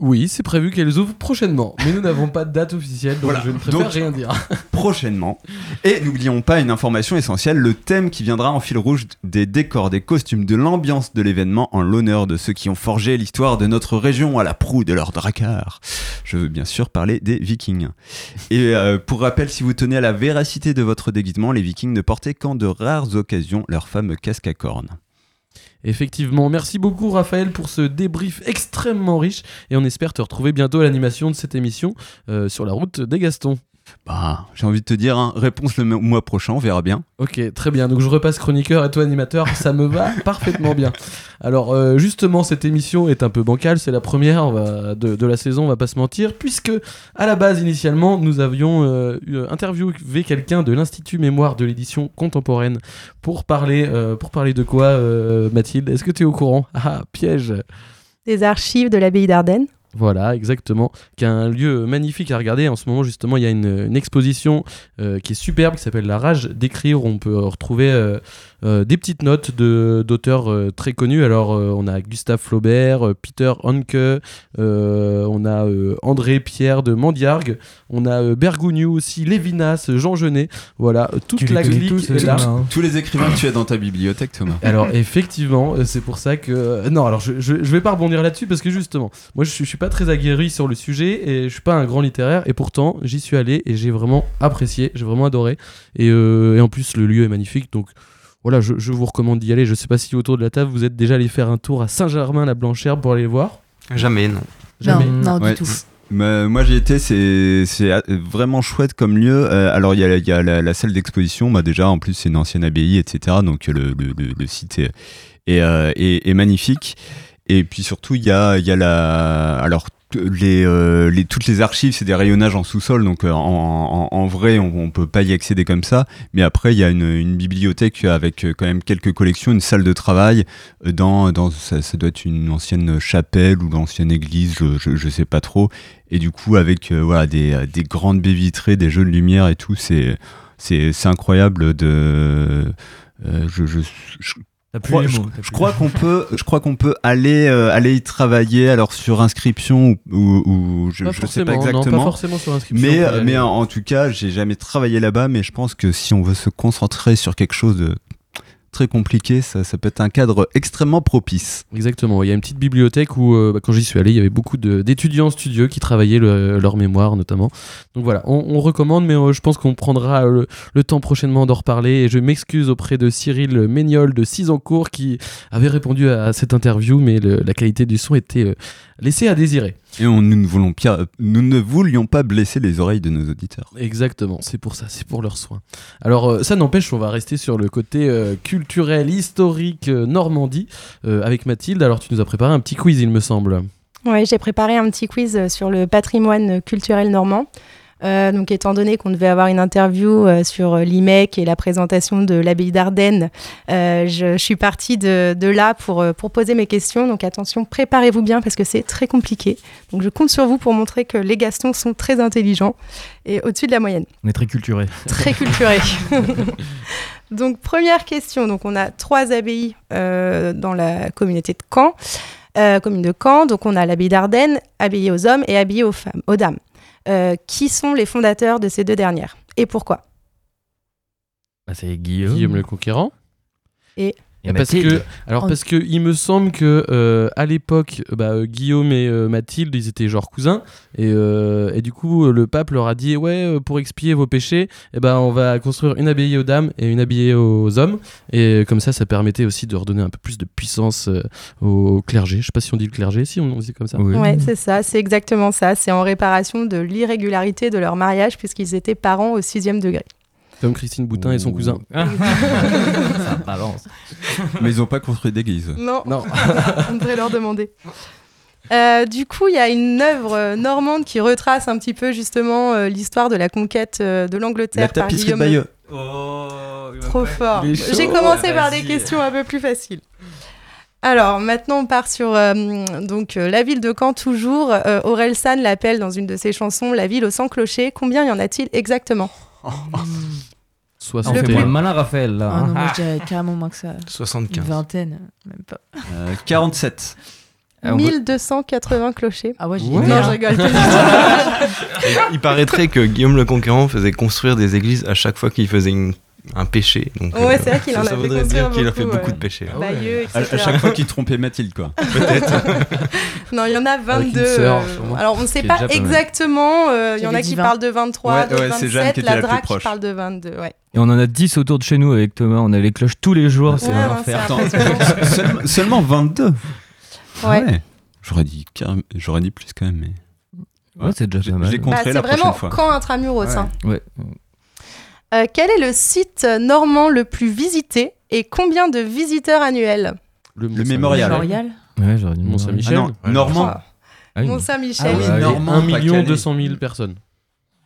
Oui, c'est prévu qu'elles ouvrent prochainement, mais nous n'avons pas de date officielle, donc Voilà. je ne préfère Donc- rien dire. prochainement. Et n'oublions pas une information essentielle, le thème qui viendra en fil rouge des décors, des costumes, de l'ambiance de l'événement en l'honneur de ceux qui ont forgé l'histoire de notre région à la proue de leurs dracars. Je veux bien sûr parler des vikings. Et euh, pour rappel, si vous tenez à la véracité de votre déguisement, les vikings ne portaient qu'en de rares occasions leur fameux casque à cornes. Effectivement, merci beaucoup Raphaël pour ce débrief extrêmement riche et on espère te retrouver bientôt à l'animation de cette émission euh, sur la route des Gastons. Bah, j'ai envie de te dire, hein, réponse le mois prochain, on verra bien. Ok, très bien. Donc je repasse chroniqueur et toi animateur, ça me va parfaitement bien. Alors euh, justement, cette émission est un peu bancale, c'est la première on va- de, de la saison, on va pas se mentir, puisque à la base initialement nous avions euh, eu- interviewé quelqu'un de l'Institut Mémoire de l'édition contemporaine pour parler, euh, pour parler de quoi, euh, Mathilde? Est-ce que tu es au courant? Ah, piège Des archives de l'abbaye d'Ardennes. Voilà, exactement. Qui est un lieu magnifique à regarder. En ce moment, justement, il y a une, exposition euh, qui est superbe, qui s'appelle La Rage d'écrire, on peut retrouver euh, des petites notes de- d'auteurs euh, très connus. Alors, euh, on a Gustave Flaubert, euh, Peter Hanke, euh, on a euh, André Pierre de Mandiargue, on a euh, Bergogneau aussi, Lévinas, Jean Genet. Voilà, toute Tu la clique tous, est ces là. gens-là, hein. Tous les écrivains que tu as dans ta bibliothèque, Thomas. Alors effectivement, c'est pour ça que non, alors je, je, je vais pas rebondir là-dessus parce que justement, moi je, suis- je suis pas très aguerri sur le sujet et je suis pas un grand littéraire et pourtant j'y suis allé et j'ai vraiment apprécié, j'ai vraiment adoré et, euh, et en plus le lieu est magnifique donc voilà, je, je vous recommande d'y aller. Je sais pas si autour de la table vous êtes déjà allé faire un tour à Saint-Germain-la-Blanchère pour aller le voir. Jamais, non. Jamais. Ouais. Mais moi j'y étais, c'est euh, vraiment chouette comme lieu. Euh, alors il y a, il y a la, la salle d'exposition, bah déjà en plus c'est une ancienne abbaye, etc. Donc le, le, le- le site est, est, euh, est- est magnifique. Et puis surtout il y a, y a la, alors euh, toutes les archives, c'est des rayonnages en sous-sol, donc euh, en, vrai on, on peut pas y accéder comme ça. Mais après il y a une, bibliothèque avec euh, quand même quelques collections, une salle de travail dans, dans ça, ça doit être une ancienne chapelle ou l'ancienne église, je, je sais pas trop. Et du coup avec voilà des, des grandes baies vitrées, des jeux de lumière et tout, c'est incroyable de je plus crois, les je- mots, t'as je plus crois qu'on peut, je crois qu'on peut aller, euh, aller y travailler alors sur inscription ou, ou- ou je, je sais pas non, pas exactement. forcément sur inscription, Mais, euh, mais en, en tout cas, j'ai jamais travaillé là-bas, mais je pense que si on veut se concentrer sur quelque chose de très compliqué, ça, ça peut être un cadre extrêmement propice. Exactement. Il y a une petite bibliothèque où, euh, bah, quand j'y suis allé, il y avait beaucoup d'étudiants studieux qui travaillaient le- leur mémoire, notamment. Donc voilà, on, recommande, mais euh, je pense qu'on prendra euh, le, temps prochainement d'en reparler. Et je m'excuse auprès de Cyril Méniol de Cisancourt qui avait répondu à cette interview, mais la qualité du son était euh, laissée à désirer. Et on- nous, ne voulons pia- nous ne voulions pas blesser les oreilles de nos auditeurs. Exactement, c'est pour ça, c'est pour leurs soins. Alors euh, ça n'empêche, on va rester sur le côté euh, culturel, historique, euh, Normandie, euh, avec Mathilde. Alors tu nous as préparé un petit quiz, il me semble. Oui, j'ai préparé un petit quiz euh, sur le patrimoine culturel normand. Euh, donc, étant donné qu'on devait avoir une interview euh, sur euh, l'IMEC et la présentation de l'abbaye d'Ardennes, euh, je, je suis partie de, de là pour, pour poser mes questions. Donc, attention, préparez-vous bien parce que c'est très compliqué. Donc, je compte sur vous pour montrer que les Gastons sont très intelligents et au-dessus de la moyenne. On est très culturé. Très culturé. donc, première question. Donc, on a trois abbayes dans la communauté de Caen, euh, commune de Caen. Donc, on a l'abbaye d'Ardennes, abbaye aux hommes et abbaye aux femmes, aux dames. Euh, qui sont les fondateurs de ces deux dernières et pourquoi? Ah, c'est Guillaume. Guillaume le Conquérant. Et Et parce Mathilde. que, alors parce que il me semble que euh, à l'époque, bah, euh, Guillaume et euh, Mathilde, ils étaient genre cousins, et, euh, et du coup le pape leur a dit ouais pour expier vos péchés, eh ben on va construire une abbaye aux dames et une abbaye aux hommes, et comme ça ça permettait aussi de redonner un peu plus de puissance euh, au clergé. Je sais pas si on dit le clergé, si on, on dit comme ça. Ouais, c'est ça, c'est exactement ça. C'est en réparation de l'irrégularité de leur mariage puisqu'ils étaient parents au sixième degré. Comme Christine Boutin et son cousin. Ça balance. Mais ils ont pas construit d'église. Non, on devrait leur demander. Euh, du coup, il y a une œuvre euh, normande qui retrace un petit peu justement euh, l'histoire de la conquête euh, de l'Angleterre La par de. Bayeux. Trop fort. J'ai commencé par des questions un peu plus faciles. Alors maintenant on part sur euh, donc euh, la ville de Caen toujours. Euh, Aurel San l'appelle dans une de ses chansons la ville aux 100 clochers. Combien y en a-t-il exactement? On fait le malin, Raphaël, là. Ah non, hein. moi je dirais carrément moins que ça. 75. Une vingtaine, même pas. Euh, 47. Ah, 1280 clochers. Ah ouais, j'ai Non, dit merde. je rigole. Il paraîtrait que Guillaume le Conquérant faisait construire des églises à chaque fois qu'il faisait une- un péché. Donc, Ouais, euh, c'est vrai qu'il en ça a fait voudrait dire qu'il a fait beaucoup, de péchés. Ouais. Bayeux, À, chaque fois qu'il trompait Mathilde, quoi. Peut-être. Non, il y en a 22. sœur, euh, alors, on ne sait pas exactement. euh, Il y en a qui 20. parlent de 23, Ouais, de ouais, c'est Jeanne 27. qui était La Drac qui parle de 22. Ouais. Et on en a 10 autour de chez nous avec Thomas. On a les cloches tous les jours. C'est un seulement 22. Ah Ouais. J'aurais dit, carré- j'aurais dit plus quand même. Mais... Ouais, c'est déjà pas mal. Je les Bah, la vraiment prochaine fois. quand intramuros. Ouais. hein. Ouais. Euh, quel est le site normand le plus visité et combien de visiteurs annuels Le mémorial. Mémorial Ouais, j'aurais dit Mont Saint-Michel. Ah non, Normand. Ah oui. Mont Saint-Michel, Ah oui, Normand, 1 pas million Calais. 200 000 personnes.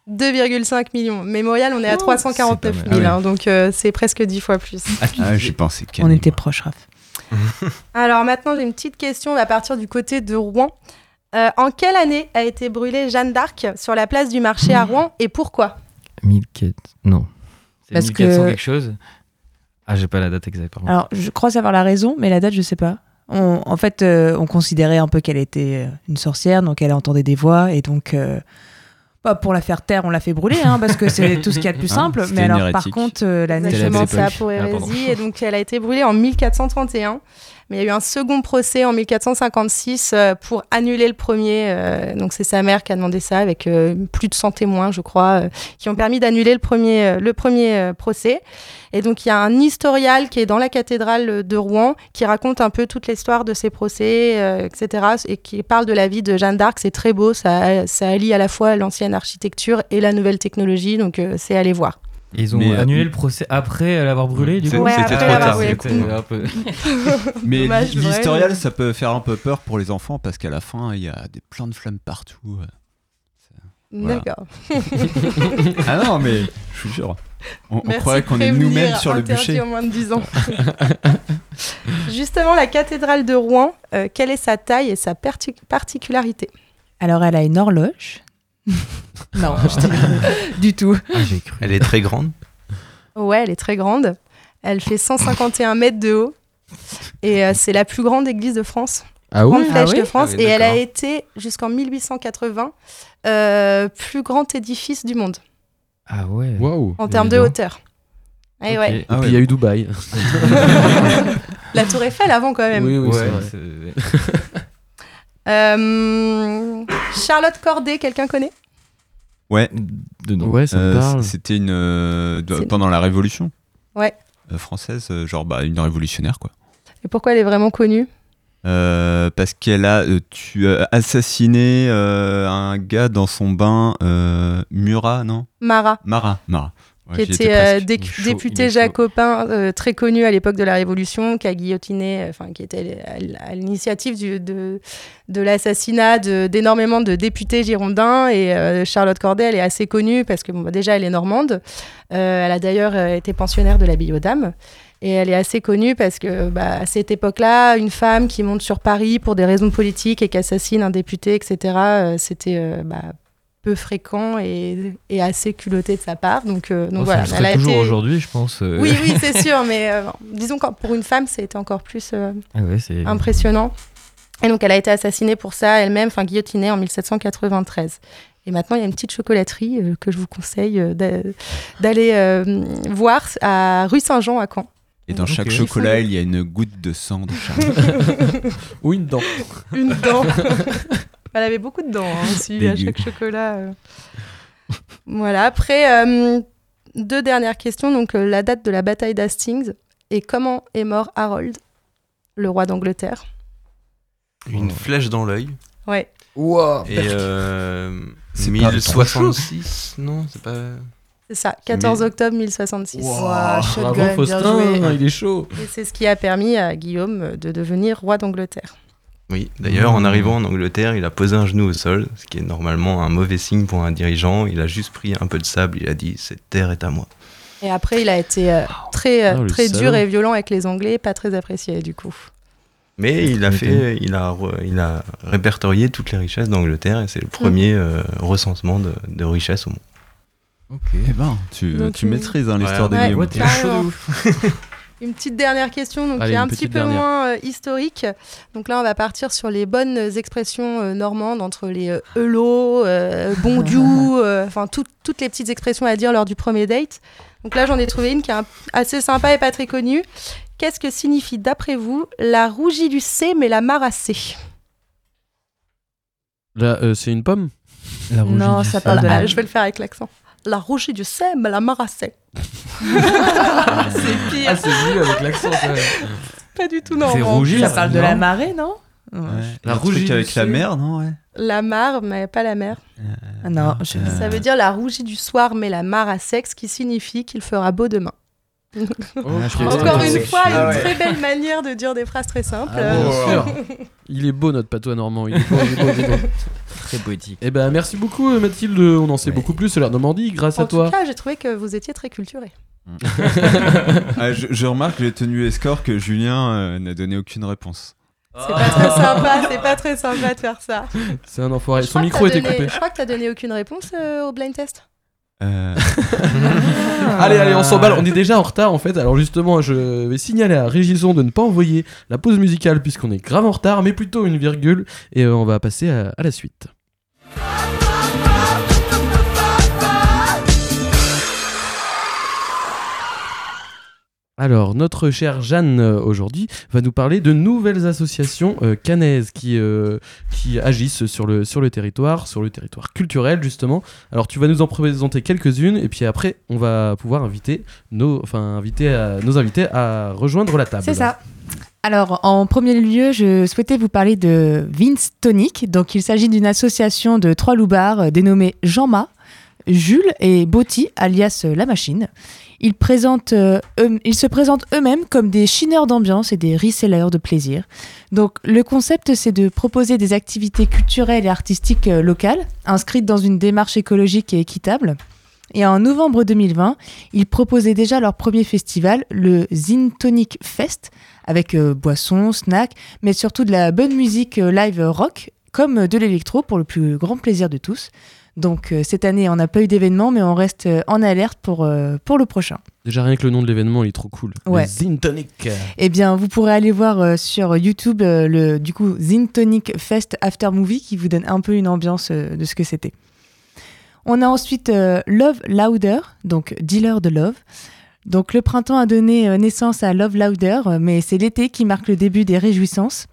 2,5 millions. Mémorial, on est à Oh, 349 c'est 000, pas mal. hein, donc euh, c'est presque 10 fois plus. Ah, j'ai pensé On était proches, Raph. Alors maintenant, j'ai une petite question. On va partir du côté de Rouen. Euh, en quelle année a été brûlée Jeanne d'Arc sur la place du marché à Rouen et pourquoi? 1400. Non. Parce 1400 que- quelque chose. Ah, j'ai pas la date exacte. Alors, je crois savoir la raison, mais la date, je sais pas. On- en fait, euh, on considérait un peu qu'elle était euh, une sorcière, donc elle entendait des voix, et donc, euh, bah, pour la faire taire, on l'a fait brûler, hein, parce que c'est tout ce qu'il y a de plus Ah, simple. mais alors, par contre, euh, Exactement, la c'est belle à époque. pour Ah, hérésie. et donc, elle a été brûlée en 1431. Mais il y a eu un second procès en 1456 euh, pour annuler le premier. euh, donc, c'est sa mère qui a demandé ça avec euh, plus de 100 témoins, je crois, qui ont permis d'annuler le premier, le premier procès. Et donc, il y a un historial qui est dans la cathédrale de Rouen qui raconte un peu toute l'histoire de ces procès, etc. Et qui parle de la vie de Jeanne d'Arc. C'est très beau. Ça, ça allie à la fois l'ancienne architecture et la nouvelle technologie. Donc, c'est à aller voir. Et Ils ont Mais, euh, annulé le procès après l'avoir brûlé, du coup Ouais, c'était trop tard. un peu- Mais l'historial, mais- ça peut faire un peu peur pour les enfants parce qu'à la fin, il y a des plein de flammes partout. Voilà. D'accord. ah non, mais je vous jure. On, on de qu'on est nous-mêmes sur le bûcher. moins de 10 ans. Justement, la cathédrale de Rouen, euh, quelle est sa taille et sa parti- particularité? Alors, elle a une horloge. non, je dis du tout. Ah, j'ai cru. Elle est très grande. Ouais, elle est très grande. Elle fait 151 mètres de haut. Et euh, c'est la plus grande église de France. Ah grande oui flèche Ah oui de France. Ah oui, et elle a été, jusqu'en 1880, euh, plus grand édifice du monde Ah ouais. Waouh. en termes de hauteur. Et Ok. ouais. Et Ah puis ouais. il y a eu Dubaï. La tour Eiffel avant quand même. Oui, oui, c'est Ouais, vrai. c'est- Euh, Charlotte Corday, quelqu'un connaît? Ouais. De nom. Ouais, ça me Euh, parle. C'était une euh, de- pendant la Révolution Ouais. euh, française, genre bah, une révolutionnaire quoi. Et pourquoi elle est vraiment connue? Euh, parce qu'elle a euh, tu assassiné euh, un gars dans son bain, euh, Murat, non? Mara. Mara, Mara. Ouais, qui était euh, dé- chaud, député jacobin euh, très connu à l'époque de la Révolution, qui a guillotiné, euh, enfin qui était à l'initiative de, de l'assassinat d'énormément de, députés girondins. Et Charlotte Corday, elle est assez connue parce que bon, bah, déjà elle est normande. Elle a d'ailleurs été pensionnaire de l'abbaye aux Dames. Et elle est assez connue parce que bah, à cette époque-là, une femme qui monte sur Paris pour des raisons politiques et qui assassine un député, etc., c'était bah, peu fréquent et, et assez culotté de sa part. Donc, euh, donc Bon, voilà, ça elle a toujours été- aujourd'hui, je pense. euh. Oui, oui, c'est sûr, mais euh, disons que pour une femme, c'était encore plus euh, Ah ouais, impressionnant. Et donc, elle a été assassinée pour ça elle-même, enfin guillotinée en 1793. Et maintenant, il y a une petite chocolaterie euh, que je vous conseille euh, d'a- d'aller euh, voir à rue Saint-Jean à Caen. Et dans chaque chocolat, il y a une goutte de sang de Charles. Ou une dent. Une dent. Elle avait beaucoup de dents hein, aussi à chaque chocolat. euh. Voilà, après, euh, deux dernières questions. Donc, euh, la date de la bataille d'Hastings et comment est mort Harold, le roi d'Angleterre. Une flèche dans l'œil. Ouais. Et euh, C'est pas trop 1066, non, c'est pas. C'est ça, 14 octobre 1066. Wow, Bravo Faustin, il est chaud. Et c'est ce qui a permis à Guillaume de devenir roi d'Angleterre. Oui, d'ailleurs, en Mmh. arrivant en Angleterre, il a posé un genou au sol, ce qui est normalement un mauvais signe pour un dirigeant. Il a juste pris un peu de sable, il a dit Cette terre est à moi. Et après, il a été euh, très, euh, Ah, très dur et violent avec les Anglais, pas très apprécié du coup. Mais il a fait, il a, il a répertorié toutes les richesses d'Angleterre et c'est le premier euh, recensement de, de richesses au monde. Eh ben, tu, Donc, tu maîtrises hein, l'histoire Ouais, des ouais, Guillaume. carrément. Une petite dernière question, donc Allez, qui est un petit peu dernière. moins euh, historique. Donc là, on va partir sur les bonnes expressions euh, normandes entre les euh, hello, euh, bon Dieu, euh, enfin tout- toutes les petites expressions à dire lors du premier date. Donc là, j'en ai trouvé une qui est un- assez sympa et pas très connue. Qu'est-ce que signifie, d'après vous, la rougie du C mais la marassée Là, euh, c'est une pomme? Non, ça parle de Ah, la... Je vais le faire avec l'accent. La rougie du C mais la marassée. c'est pire. Ah, c'est mieux avec l'accent. Pas du tout normand. C'est rougi, Ça parle de la non marée, non La rougie avec la mer, non ouais. La mare, mais pas la mer. Ah Non, je- Ça veut dire la rougie du soir, mais la mare à sexe, qui signifie qu'il fera beau demain. Encore une fois, une Ah très belle manière de dire des phrases très simples. Ah. Il est beau notre patois normand, il est beau, il est beau, il est beau. Très poétique. Eh ben merci beaucoup euh, Mathilde, on en sait beaucoup plus sur la Normandie grâce En à toi. tout cas, j'ai trouvé que vous étiez très culturé. Ah, je, je remarque que j'ai tenu les scores que Julien euh, n'a donné aucune réponse. C'est pas très sympa, c'est pas très sympa de faire ça. C'est un enfoiré. Je Son micro était donné- coupé. Je crois que t'as donné aucune réponse euh, au blind test. Euh, Allez, allez, on s'emballe. On est déjà en retard en fait. Alors justement, je vais signaler à Régison de ne pas envoyer la pause musicale puisqu'on est grave en retard, mais plutôt une virgule. Et euh, on va passer à, à la suite. Alors, notre chère Jeanne, euh, aujourd'hui, va nous parler de nouvelles associations euh, canaises qui, euh, agissent sur le, sur territoire, sur le territoire culturel, justement. Alors, tu vas nous en présenter quelques-unes, et puis après, on va pouvoir inviter nos, inviter invités à rejoindre la table. C'est ça. Alors, en premier lieu, je souhaitais vous parler de Vince Tonic. Donc, il s'agit d'une association de trois loupards euh, dénommés Jean-Ma, Jules et Botti, alias La Machine. Euh, ils se présentent eux-mêmes comme des chineurs d'ambiance et des resellers de plaisir. Donc, le concept, c'est de proposer des activités culturelles et artistiques euh, locales, inscrites dans une démarche écologique et équitable. Et en novembre 2020, ils proposaient déjà leur premier festival, le Zin Tonic Fest, avec euh, boissons, snacks, mais surtout de la bonne musique live rock, comme de l'électro pour le plus grand plaisir de tous. Donc euh, cette année, on n'a pas eu d'événement, mais on reste euh, en alerte pour, euh, pour le prochain. Déjà, rien que le nom de l'événement, il est trop cool. Ouais. Le Zin Tonic. Eh bien, vous pourrez aller voir sur YouTube le du coup Zin Tonic Fest After Movie qui vous donne un peu une ambiance de ce que c'était. On a ensuite Love Louder, donc dealer de love. Donc le printemps a donné naissance à Love Louder, mais c'est l'été qui marque le début des réjouissances.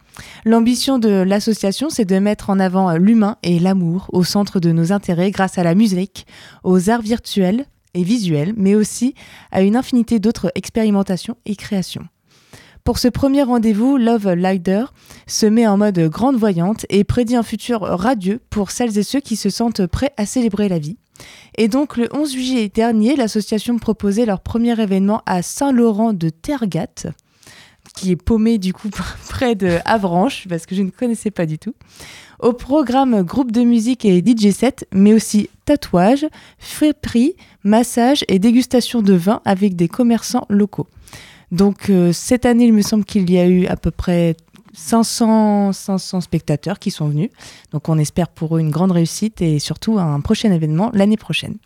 L'ambition de l'association, c'est de mettre en avant l'humain et l'amour au centre de nos intérêts grâce à la musique, aux arts virtuels et visuels, mais aussi à une infinité d'autres expérimentations et créations. Pour ce premier rendez-vous, Love Lighter se met en mode grande voyante et prédit un futur radieux pour celles et ceux qui se sentent prêts à célébrer la vie. Et donc le 11 juillet dernier, l'association proposait leur premier événement à Saint-Laurent de Tergat, qui est paumé du coup près de Avranches, parce que je ne connaissais pas du tout. Au programme groupe de musique et DJ set, mais aussi tatouage, friperie, massage et dégustation de vin avec des commerçants locaux. Donc euh, cette année, il me semble qu'il y a eu à peu près 500, 500 spectateurs qui sont venus. Donc on espère pour eux une grande réussite et surtout un prochain événement l'année prochaine.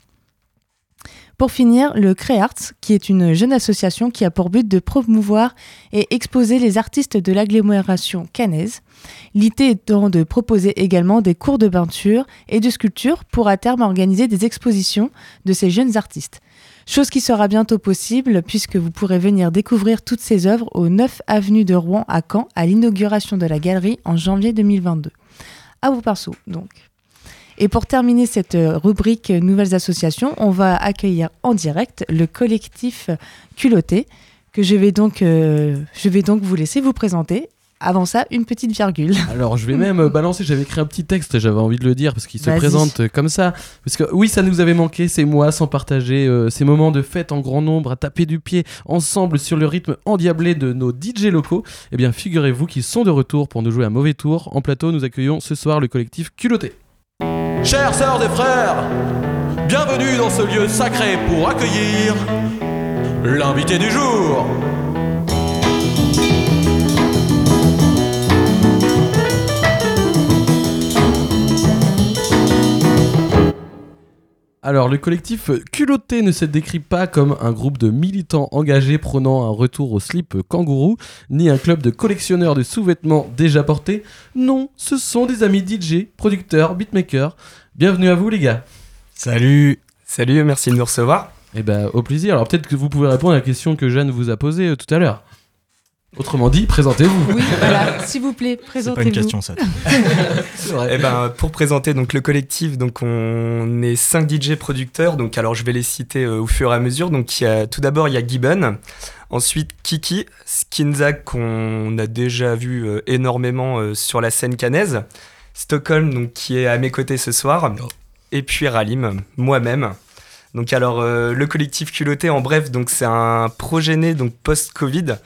Pour finir, le CréArts, qui est une jeune association qui a pour but de promouvoir et exposer les artistes de l'agglomération cannaise. L'idée étant de proposer également des cours de peinture et de sculpture pour à terme organiser des expositions de ces jeunes artistes. Chose qui sera bientôt possible puisque vous pourrez venir découvrir toutes ces œuvres au 9 avenue de Rouen à Caen à l'inauguration de la galerie en janvier 2022. À vous Parceau, donc. Et pour terminer cette euh, rubrique euh, Nouvelles associations, on va accueillir en direct le collectif Culotté, que je vais donc, euh, je vais donc vous laisser vous présenter. Avant ça, une petite virgule. Alors, je vais même balancer. J'avais écrit un petit texte, j'avais envie de le dire parce qu'il se présente comme ça. Parce que oui, ça nous avait manqué ces mois sans partager euh, ces moments de fête en grand nombre, à taper du pied ensemble sur le rythme endiablé de nos DJ locaux. Eh bien, figurez-vous qu'ils sont de retour pour nous jouer un mauvais tour. En plateau, nous accueillons ce soir le collectif Culotté. Chères sœurs et frères, bienvenue dans ce lieu sacré pour accueillir l'invité du jour. Alors, le collectif Culotté ne se décrit pas comme un groupe de militants engagés prônant un retour au slip kangourou, ni un club de collectionneurs de sous-vêtements déjà portés. Non, ce sont des amis DJ, producteurs, beatmakers. Bienvenue à vous, les gars. Salut. Salut, merci de nous recevoir. Eh ben, au plaisir. Alors, peut-être que vous pouvez répondre à la question que Jeanne vous a posée euh, tout à l'heure. Autrement dit, présentez-vous. Oui, voilà, s'il vous plaît, présentez-vous. Eh ben, pour présenter donc le collectif, donc on est 5 DJ producteurs. Donc alors je vais les citer euh, au fur et à mesure. Donc il y a, tout d'abord il y a Gibbon, ensuite Kiki, Skinzag qu'on a déjà vu euh, énormément euh, sur la scène cannaise, Stockholm donc qui est à mes côtés ce soir, et puis Ralim, moi-même. Donc alors euh, le collectif culotté en bref donc c'est un projet né donc post-Covid.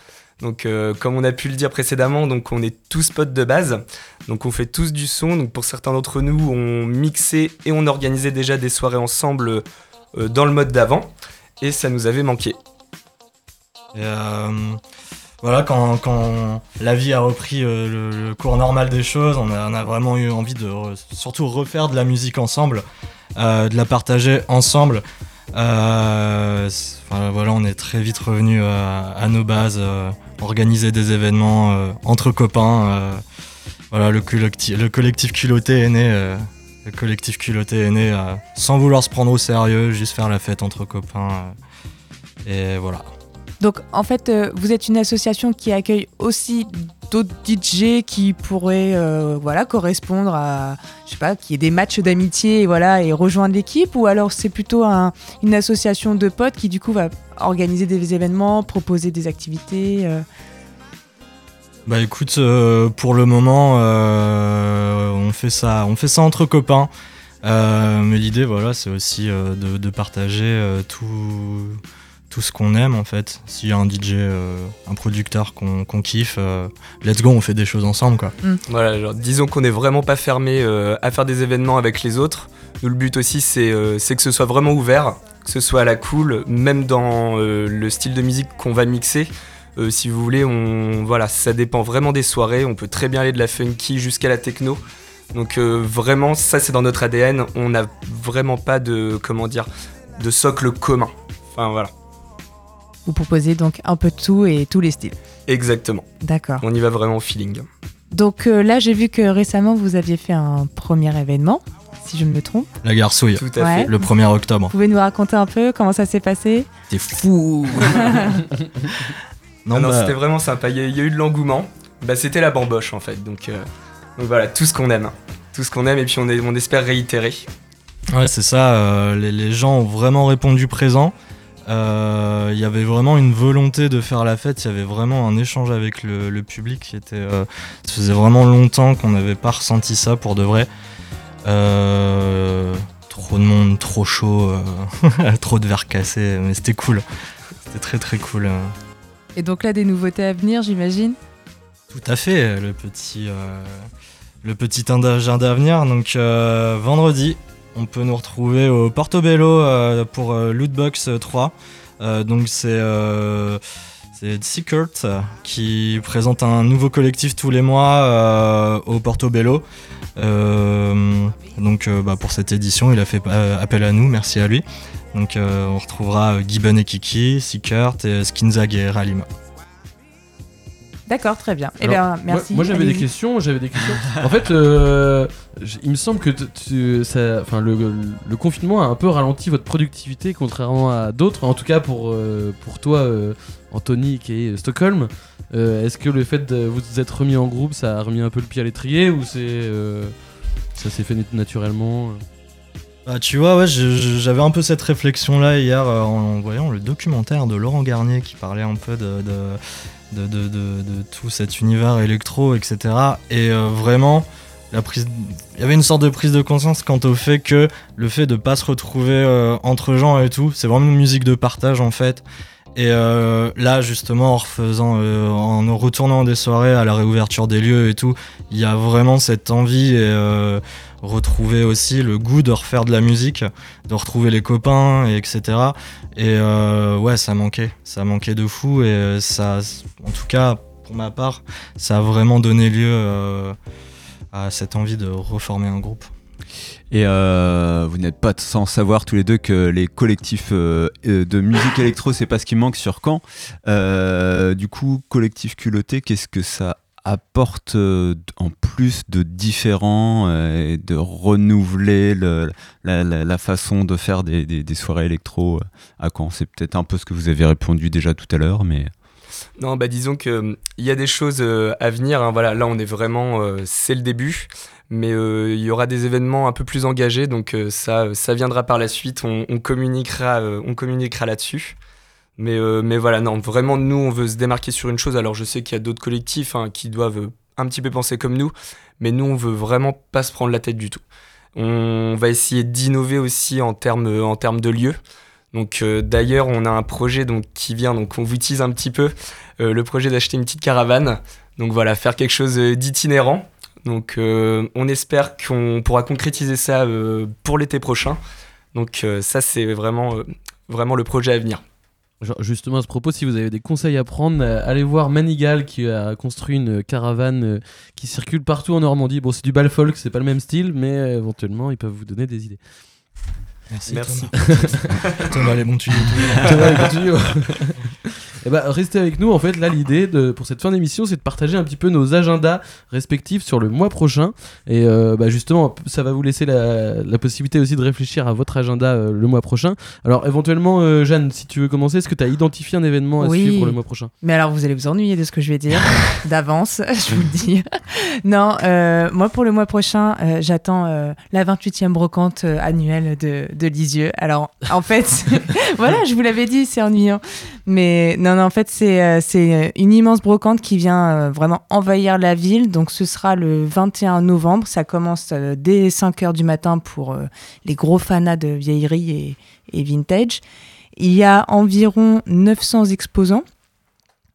Donc euh, comme on a pu le dire précédemment, donc on est tous potes de base. Donc on fait tous du son. Donc pour certains d'entre nous, on mixait et on organisait déjà des soirées ensemble euh, dans le mode d'avant et ça nous avait manqué. Euh, voilà, quand, la vie a repris le, cours normal des choses, on a, vraiment eu envie de surtout refaire de la musique ensemble, de la partager ensemble. Voilà, on est très vite revenu à, nos bases, organiser des événements euh, entre copains. euh, voilà, le, collecti- le collectif culotté est né. euh, le collectif culotté est né sans vouloir se prendre au sérieux, juste faire la fête entre copains. et voilà. Donc, en fait, vous êtes une association qui accueille aussi d'autres DJ qui pourraient euh, voilà, correspondre à, je sais pas, qu'il y ait des matchs d'amitié et, voilà, et rejoindre l'équipe Ou alors c'est plutôt un- une association de potes qui, du coup, va organiser des événements, proposer des activités euh. Bah écoute, euh, pour le moment, on fait ça, on fait ça entre copains. Mais l'idée, voilà, c'est aussi de, partager tout, tout ce qu'on aime en fait. S'il y a un DJ, euh, un producteur qu'on qu'on kiffe, euh, let's go, on fait des choses ensemble quoi. Voilà, genre, disons qu'on n'est vraiment pas fermé euh, à faire des événements avec les autres. Nous, le but aussi, c'est euh, c'est que ce soit vraiment ouvert, que ce soit à la cool, même dans euh, le style de musique qu'on va mixer. Euh, si vous voulez, on, voilà, ça dépend vraiment des soirées. On peut très bien aller de la funky jusqu'à la techno. Donc euh, vraiment, ça c'est dans notre ADN. On n'a vraiment pas de, comment dire, de socle commun. Enfin voilà, Vous proposez donc un peu de tout et tous les styles. exactement. D'accord. On y va vraiment au feeling. Donc euh, là, j'ai vu que récemment, vous aviez fait un premier événement, si je ne me trompe. La garçouille, Tout à fait. le 1er Vous octobre. pouvez nous raconter un peu comment ça s'est passé? T'es fou Non, Non, bah- c'était vraiment sympa. Il y, a, il y a eu de l'engouement. Bah, c'était la bamboche en fait. Donc, euh, donc voilà, tout ce qu'on aime. Tout ce qu'on aime et puis on, est- on espère réitérer. Ouais, c'est ça. euh, les, les gens ont vraiment répondu présent. Euh, Il y avait vraiment une volonté de faire la fête. Il y avait vraiment un échange avec le, le public qui était. euh, ça faisait vraiment longtemps qu'on n'avait pas ressenti ça pour de vrai. Euh, trop de monde, trop chaud, trop de verres cassés, mais c'était cool. C'était très très cool. Et donc là, des nouveautés à venir, j'imagine? Tout à fait, le petit, euh, le petit agenda à venir. Donc euh, vendredi, on peut nous retrouver au Portobello euh, pour euh, Lootbox 3. Euh, donc c'est euh, C'est Secret euh, qui présente un nouveau collectif tous les mois euh, au Portobello. Euh, donc euh, bah, pour cette édition, il a fait euh, appel à nous, merci à lui. Donc euh, on retrouvera euh, Gibbon et Kiki, Secret et Skinzag et Ralima. D'accord, très bien. Eh bien, merci. Moi, moi, j'avais des questions. J'avais des questions. en fait, euh, il me semble que tu- enfin, le, confinement a un peu ralenti votre productivité, contrairement à d'autres. En tout cas, pour euh, pour toi, euh, Anthony, qui est Stockholm. Euh, Est-ce que le fait de vous être remis en groupe, ça a remis un peu le pied à l'étrier ou c'est ça s'est fait nat- naturellement Bah, tu vois, j'avais un peu cette réflexion-là hier en voyant le documentaire de Laurent Garnier qui parlait un peu de, de, tout cet univers électro, etc. Et vraiment, il y avait une sorte de prise de conscience quant au fait que le fait de pas se retrouver euh, entre gens et tout, c'est vraiment une musique de partage en fait. Et euh, là, justement, en refaisant, euh, en retournant des soirées à la réouverture des lieux et tout, il y a vraiment cette envie et retrouver aussi le goût de refaire de la musique, de retrouver les copains, et etc. Et ouais, ça manquait, ça manquait de fou. Et ça, en tout cas, pour ma part, ça a vraiment donné lieu à cette envie de reformer un groupe. Et euh, vous n'êtes pas sans savoir tous les deux que les collectifs euh, euh, de musique électro, c'est pas ce qui manque sur Caen. Du coup, collectif culotté, qu'est-ce que ça apporte en plus de différents et de renouveler le- la, façon de faire des, des- soirées électro à Caen? C'est peut-être un peu ce que vous avez répondu déjà tout à l'heure, mais... Non, bah disons que hum, il y a des choses euh, à venir. hein. Voilà, là on est vraiment, euh, c'est le début, mais euh, il y aura des événements un peu plus engagés, donc ça, viendra par la suite. On, communiquera, là-dessus. Mais, voilà, non, vraiment nous on veut se démarquer sur une chose. Alors je sais qu'il y a d'autres collectifs hein, qui doivent un petit peu penser comme nous, mais nous on veut vraiment pas se prendre la tête du tout. On va essayer d'innover aussi en termes en termes de lieux. Donc euh, d'ailleurs, on a un projet donc qui vient, donc on vous utilise un petit peu euh, le projet d'acheter une petite caravane. Donc voilà, faire quelque chose euh, d'itinérant. Donc on espère qu'on pourra concrétiser ça pour l'été prochain. Donc ça c'est vraiment vraiment le projet à venir. Justement à ce propos, si vous avez des conseils à prendre, allez voir Manigal qui a construit une caravane qui circule partout en Normandie. Bon, c'est du bal folk, c'est pas le même style, mais éventuellement ils peuvent vous donner des idées. Merci, Merci. Thomas. Thomas, les bons tuyaux. Thomas, les bons tuyaux. Eh ben, restez avec nous. En fait, là, l'idée de, pour cette fin d'émission, c'est de partager un petit peu nos agendas respectifs sur le mois prochain. Et euh, bah, justement, ça va vous laisser la, la possibilité aussi de réfléchir à votre agenda euh, le mois prochain. Alors, éventuellement, euh, Jeanne, si tu veux commencer, est-ce que tu as identifié un événement à Oui. suivre le mois prochain? Mais alors, vous allez vous ennuyer de ce que je vais dire d'avance, je vous le dis. non, moi, pour le mois prochain, j'attends la 28e brocante annuelle de, de Lisieux. Alors, en fait, voilà, je vous l'avais dit, c'est ennuyant. Mais non, non, en fait, c'est euh, c'est une immense brocante qui vient euh, vraiment envahir la ville. Donc, ce sera le 21 novembre. Ça commence euh, dès 5 heures du matin pour euh, les gros fanats de vieillerie et, et vintage. Il y a environ 900 exposants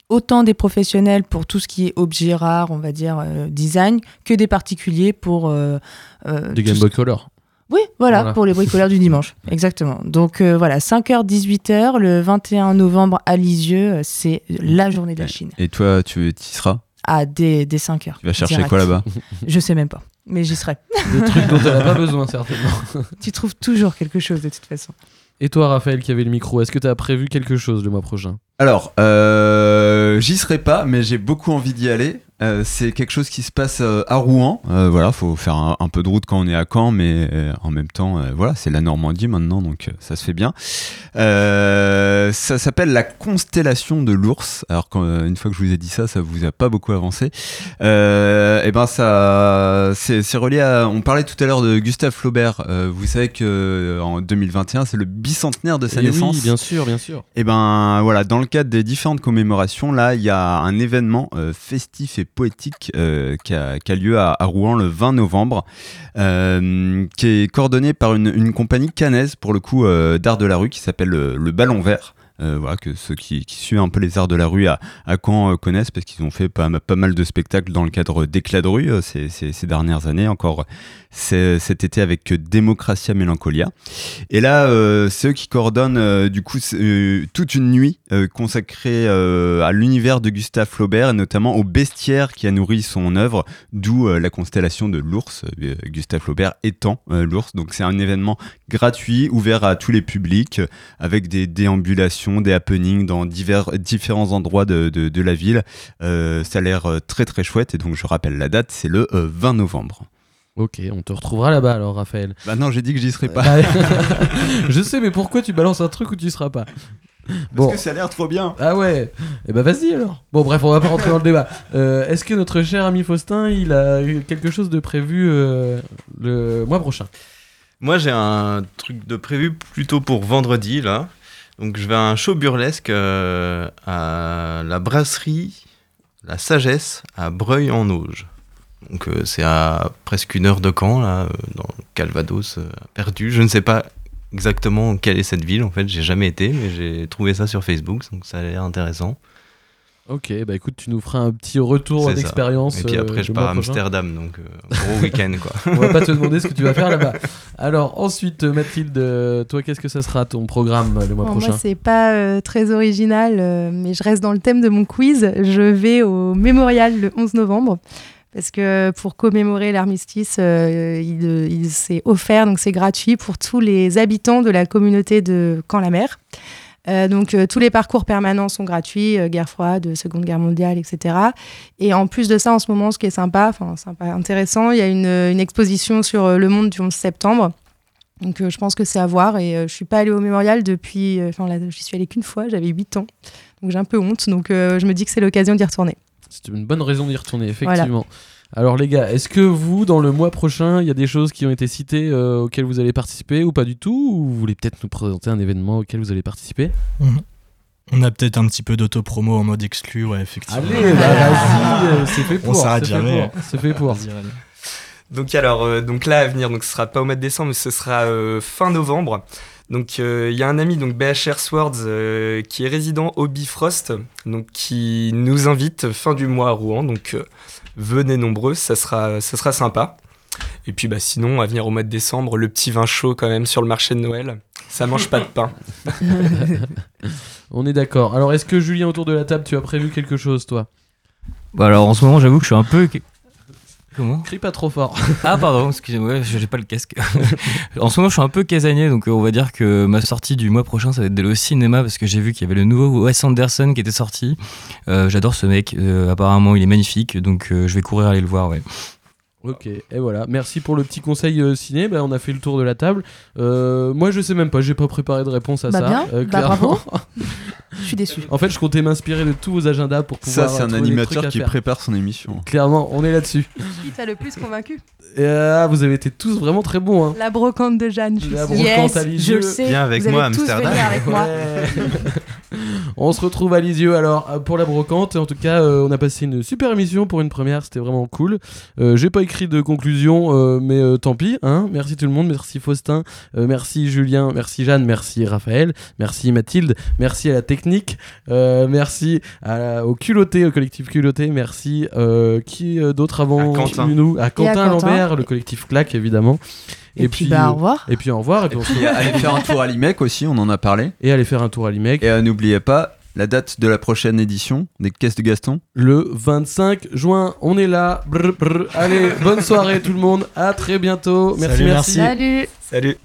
autant des professionnels pour tout ce qui est objet rare, on va dire euh, design, que des particuliers pour euh, euh, Des tout Game Boy Color. Oui, voilà, Voilà. pour les bricoleurs du dimanche, exactement. Donc euh, voilà, 5h, 18h, le 21 novembre à Lisieux, euh, c'est la journée de la Chine. Et toi, tu y seras? À dès, dès 5h. Tu vas chercher quoi là-bas? Je sais même pas, mais j'y serai. Des trucs dont elle n'a pas besoin, certainement. tu trouves toujours quelque chose de toute façon. Et toi, Raphaël, qui avait le micro, est-ce que tu as prévu quelque chose le mois prochain? Alors, euh, j'y serai pas, mais j'ai beaucoup envie d'y aller. Euh, c'est quelque chose qui se passe euh, à Rouen. Euh, voilà, faut faire un, un peu de route quand on est à Caen, mais euh, en même temps, voilà, c'est la Normandie maintenant, donc ça se fait bien. Ça s'appelle la constellation de l'ours. Alors, quand, une fois que je vous ai dit ça, ça vous a pas beaucoup avancé. Et ben, ça, c'est c'est relié à. On parlait tout à l'heure de Gustave Flaubert. Vous savez que en 2021, c'est le bicentenaire de sa Eh oui, naissance. bien sûr, bien sûr. Et ben voilà, dans le cadre des différentes commémorations, là, il y a un événement festif et poétique euh, qui, a, lieu à, Rouen le 20 novembre, euh, qui est coordonné par une, compagnie cannaise, pour le coup, euh, d'art de la rue, qui s'appelle le, le Ballon Vert. Euh, voilà, que ceux qui, suivent un peu les arts de la rue à, à Caen euh, connaissent, parce qu'ils ont fait pas, mal de spectacles dans le cadre d'éclats de rue euh, ces, dernières années, encore cet été avec Démocratia Melancolia. Et là, c'est eux qui coordonnent du coup toute une nuit consacrée à l'univers de Gustave Flaubert et notamment au bestiaire qui a nourri son œuvre, d'où la constellation de l'ours, Gustave Flaubert étant l'ours. Donc c'est un événement gratuit, ouvert à tous les publics, avec des déambulations, des happenings dans divers, différents endroits de, de- de la ville. Euh, ça a l'air euh, très très chouette et donc je rappelle la date, c'est le euh, 20 novembre. Ok, on te retrouvera là-bas alors, Raphaël. Bah non, j'ai dit que j'y serais pas. Bah, je sais, mais pourquoi tu balances un truc où tu y seras pas? Parce que ça a l'air trop bien. Ah ouais Eh bah vas-y alors. Bon bref, on va pas rentrer dans le débat. Euh, Est-ce que notre cher ami Faustin, il a eu quelque chose de prévu euh, le mois prochain? Moi, j'ai un truc de prévu plutôt pour vendredi, là. Donc, je vais à un show burlesque euh, à la brasserie La Sagesse à Breuil-en-Auge. Donc, euh, c'est à presque une heure de camp, là, euh, dans le Calvados, perdu. Je ne sais pas exactement quelle est cette ville, en fait, j'ai jamais été, mais j'ai trouvé ça sur Facebook, donc ça a l'air intéressant. Ok, bah écoute, tu nous feras un petit retour d'expérience. Et puis après, euh, je pars à. Amsterdam, donc euh, gros week-end, quoi. On va pas te demander ce que tu vas faire là-bas. Alors ensuite, euh, Mathilde, euh, toi, qu'est-ce que ça sera ton programme euh, le mois Bon, prochain Moi, c'est pas euh, très original, euh, mais je reste dans le thème de mon quiz. Je vais au mémorial le 11 novembre. Parce que pour commémorer l'armistice, il, il s'est offert, donc c'est gratuit pour tous les habitants de la communauté de Camp-la-Mer. Euh, donc euh, tous les parcours permanents sont gratuits, euh, guerre froide, Seconde Guerre mondiale, etc. Et en plus de ça, en ce moment, ce qui est sympa, enfin sympa, intéressant, il y a une, une exposition sur le monde du 11 septembre. Donc je pense que c'est à voir et je suis pas allée au mémorial depuis, enfin là, j'y suis allée qu'une fois, j'avais 8 ans. Donc j'ai un peu honte, donc je me dis que c'est l'occasion d'y retourner. C'est une bonne raison d'y retourner, effectivement. Alors les gars, est-ce que vous, dans le mois prochain, il y a des choses qui ont été citées euh, auxquelles vous allez participer ou pas du tout Ou vous voulez peut-être nous présenter un événement auquel vous allez participer? On a peut-être un petit peu d'auto-promo en mode exclu, ouais, effectivement. Allez, bah, vas-y, euh, c'est fait On pour, s'arrête c'est fait jamais. pour, c'est fait pour. Allez. Donc alors, euh, donc là à venir, donc ce sera pas au mois de décembre, mais ce sera euh, fin novembre. Donc euh, il y a un ami donc BHR Swords euh, qui est résident au Bifrost, donc qui nous invite fin du mois à Rouen. Donc euh, venez nombreux, ça sera ça sera sympa. Et puis bah sinon à venir au mois de décembre, le petit vin chaud quand même sur le marché de Noël. Ça mange pas de pain. On est d'accord. Alors est-ce que Julien, autour de la table, tu as prévu quelque chose, toi? Bah alors en ce moment, j'avoue que je suis un peu. Comment Crie pas trop fort. Ah pardon, excusez-moi, j'ai pas le casque. en ce moment, je suis un peu casanier, donc euh, on va dire que ma sortie du mois prochain, ça va être d'aller au cinéma parce que j'ai vu qu'il y avait le nouveau Wes Anderson qui était sorti. Euh, J'adore ce mec, euh, apparemment il est magnifique, donc euh, je vais courir aller le voir, ouais. Ok, et voilà. Merci pour le petit conseil euh, ciné. Bah, on a fait le tour de la table. Euh, moi, je sais même pas. J'ai pas préparé de réponse à Bah ça. bien, euh, bah bravo. Je suis déçu. En fait, je comptais m'inspirer de tous vos agendas pour pouvoir. Ça, c'est un trouver des animateur à qui faire. prépare son émission. Clairement, on est là-dessus. Qui t'a le plus convaincu Et, euh, vous avez été tous vraiment très bons. Hein. La brocante de Jeanne, je suis La sûre. brocante à Lisieux. je le sais. Viens avec vous moi à allez tous Amsterdam. venir avec moi. On se retrouve à Lisieux alors euh, pour la brocante. En tout cas, euh, on a passé une super émission pour une première, c'était vraiment cool. Euh, J'ai pas écrit de conclusion, euh, mais euh, tant pis. Hein merci tout le monde, merci Faustin, euh, merci Julien, merci Jeanne, merci Raphaël, merci Mathilde, merci à la technique, euh, merci à la- au culotté, au collectif culotté, merci euh, qui euh, d'autre avant À Quentin. nous, à Quentin Quentin. Lambert, le collectif Clac évidemment. Et puis, bah, au revoir. Et puis au revoir. Et puis on se Et allez faire un tour à l'IMEC aussi, on en a parlé. Et aller faire un tour à l'IMEC. Et euh, n'oubliez pas la date de la prochaine édition des Caisses de Gaston. le 25 juin. On est là. Brr, brr. Allez, bonne soirée tout le monde. À très bientôt. Merci, Salut, merci. merci. Salut Salut.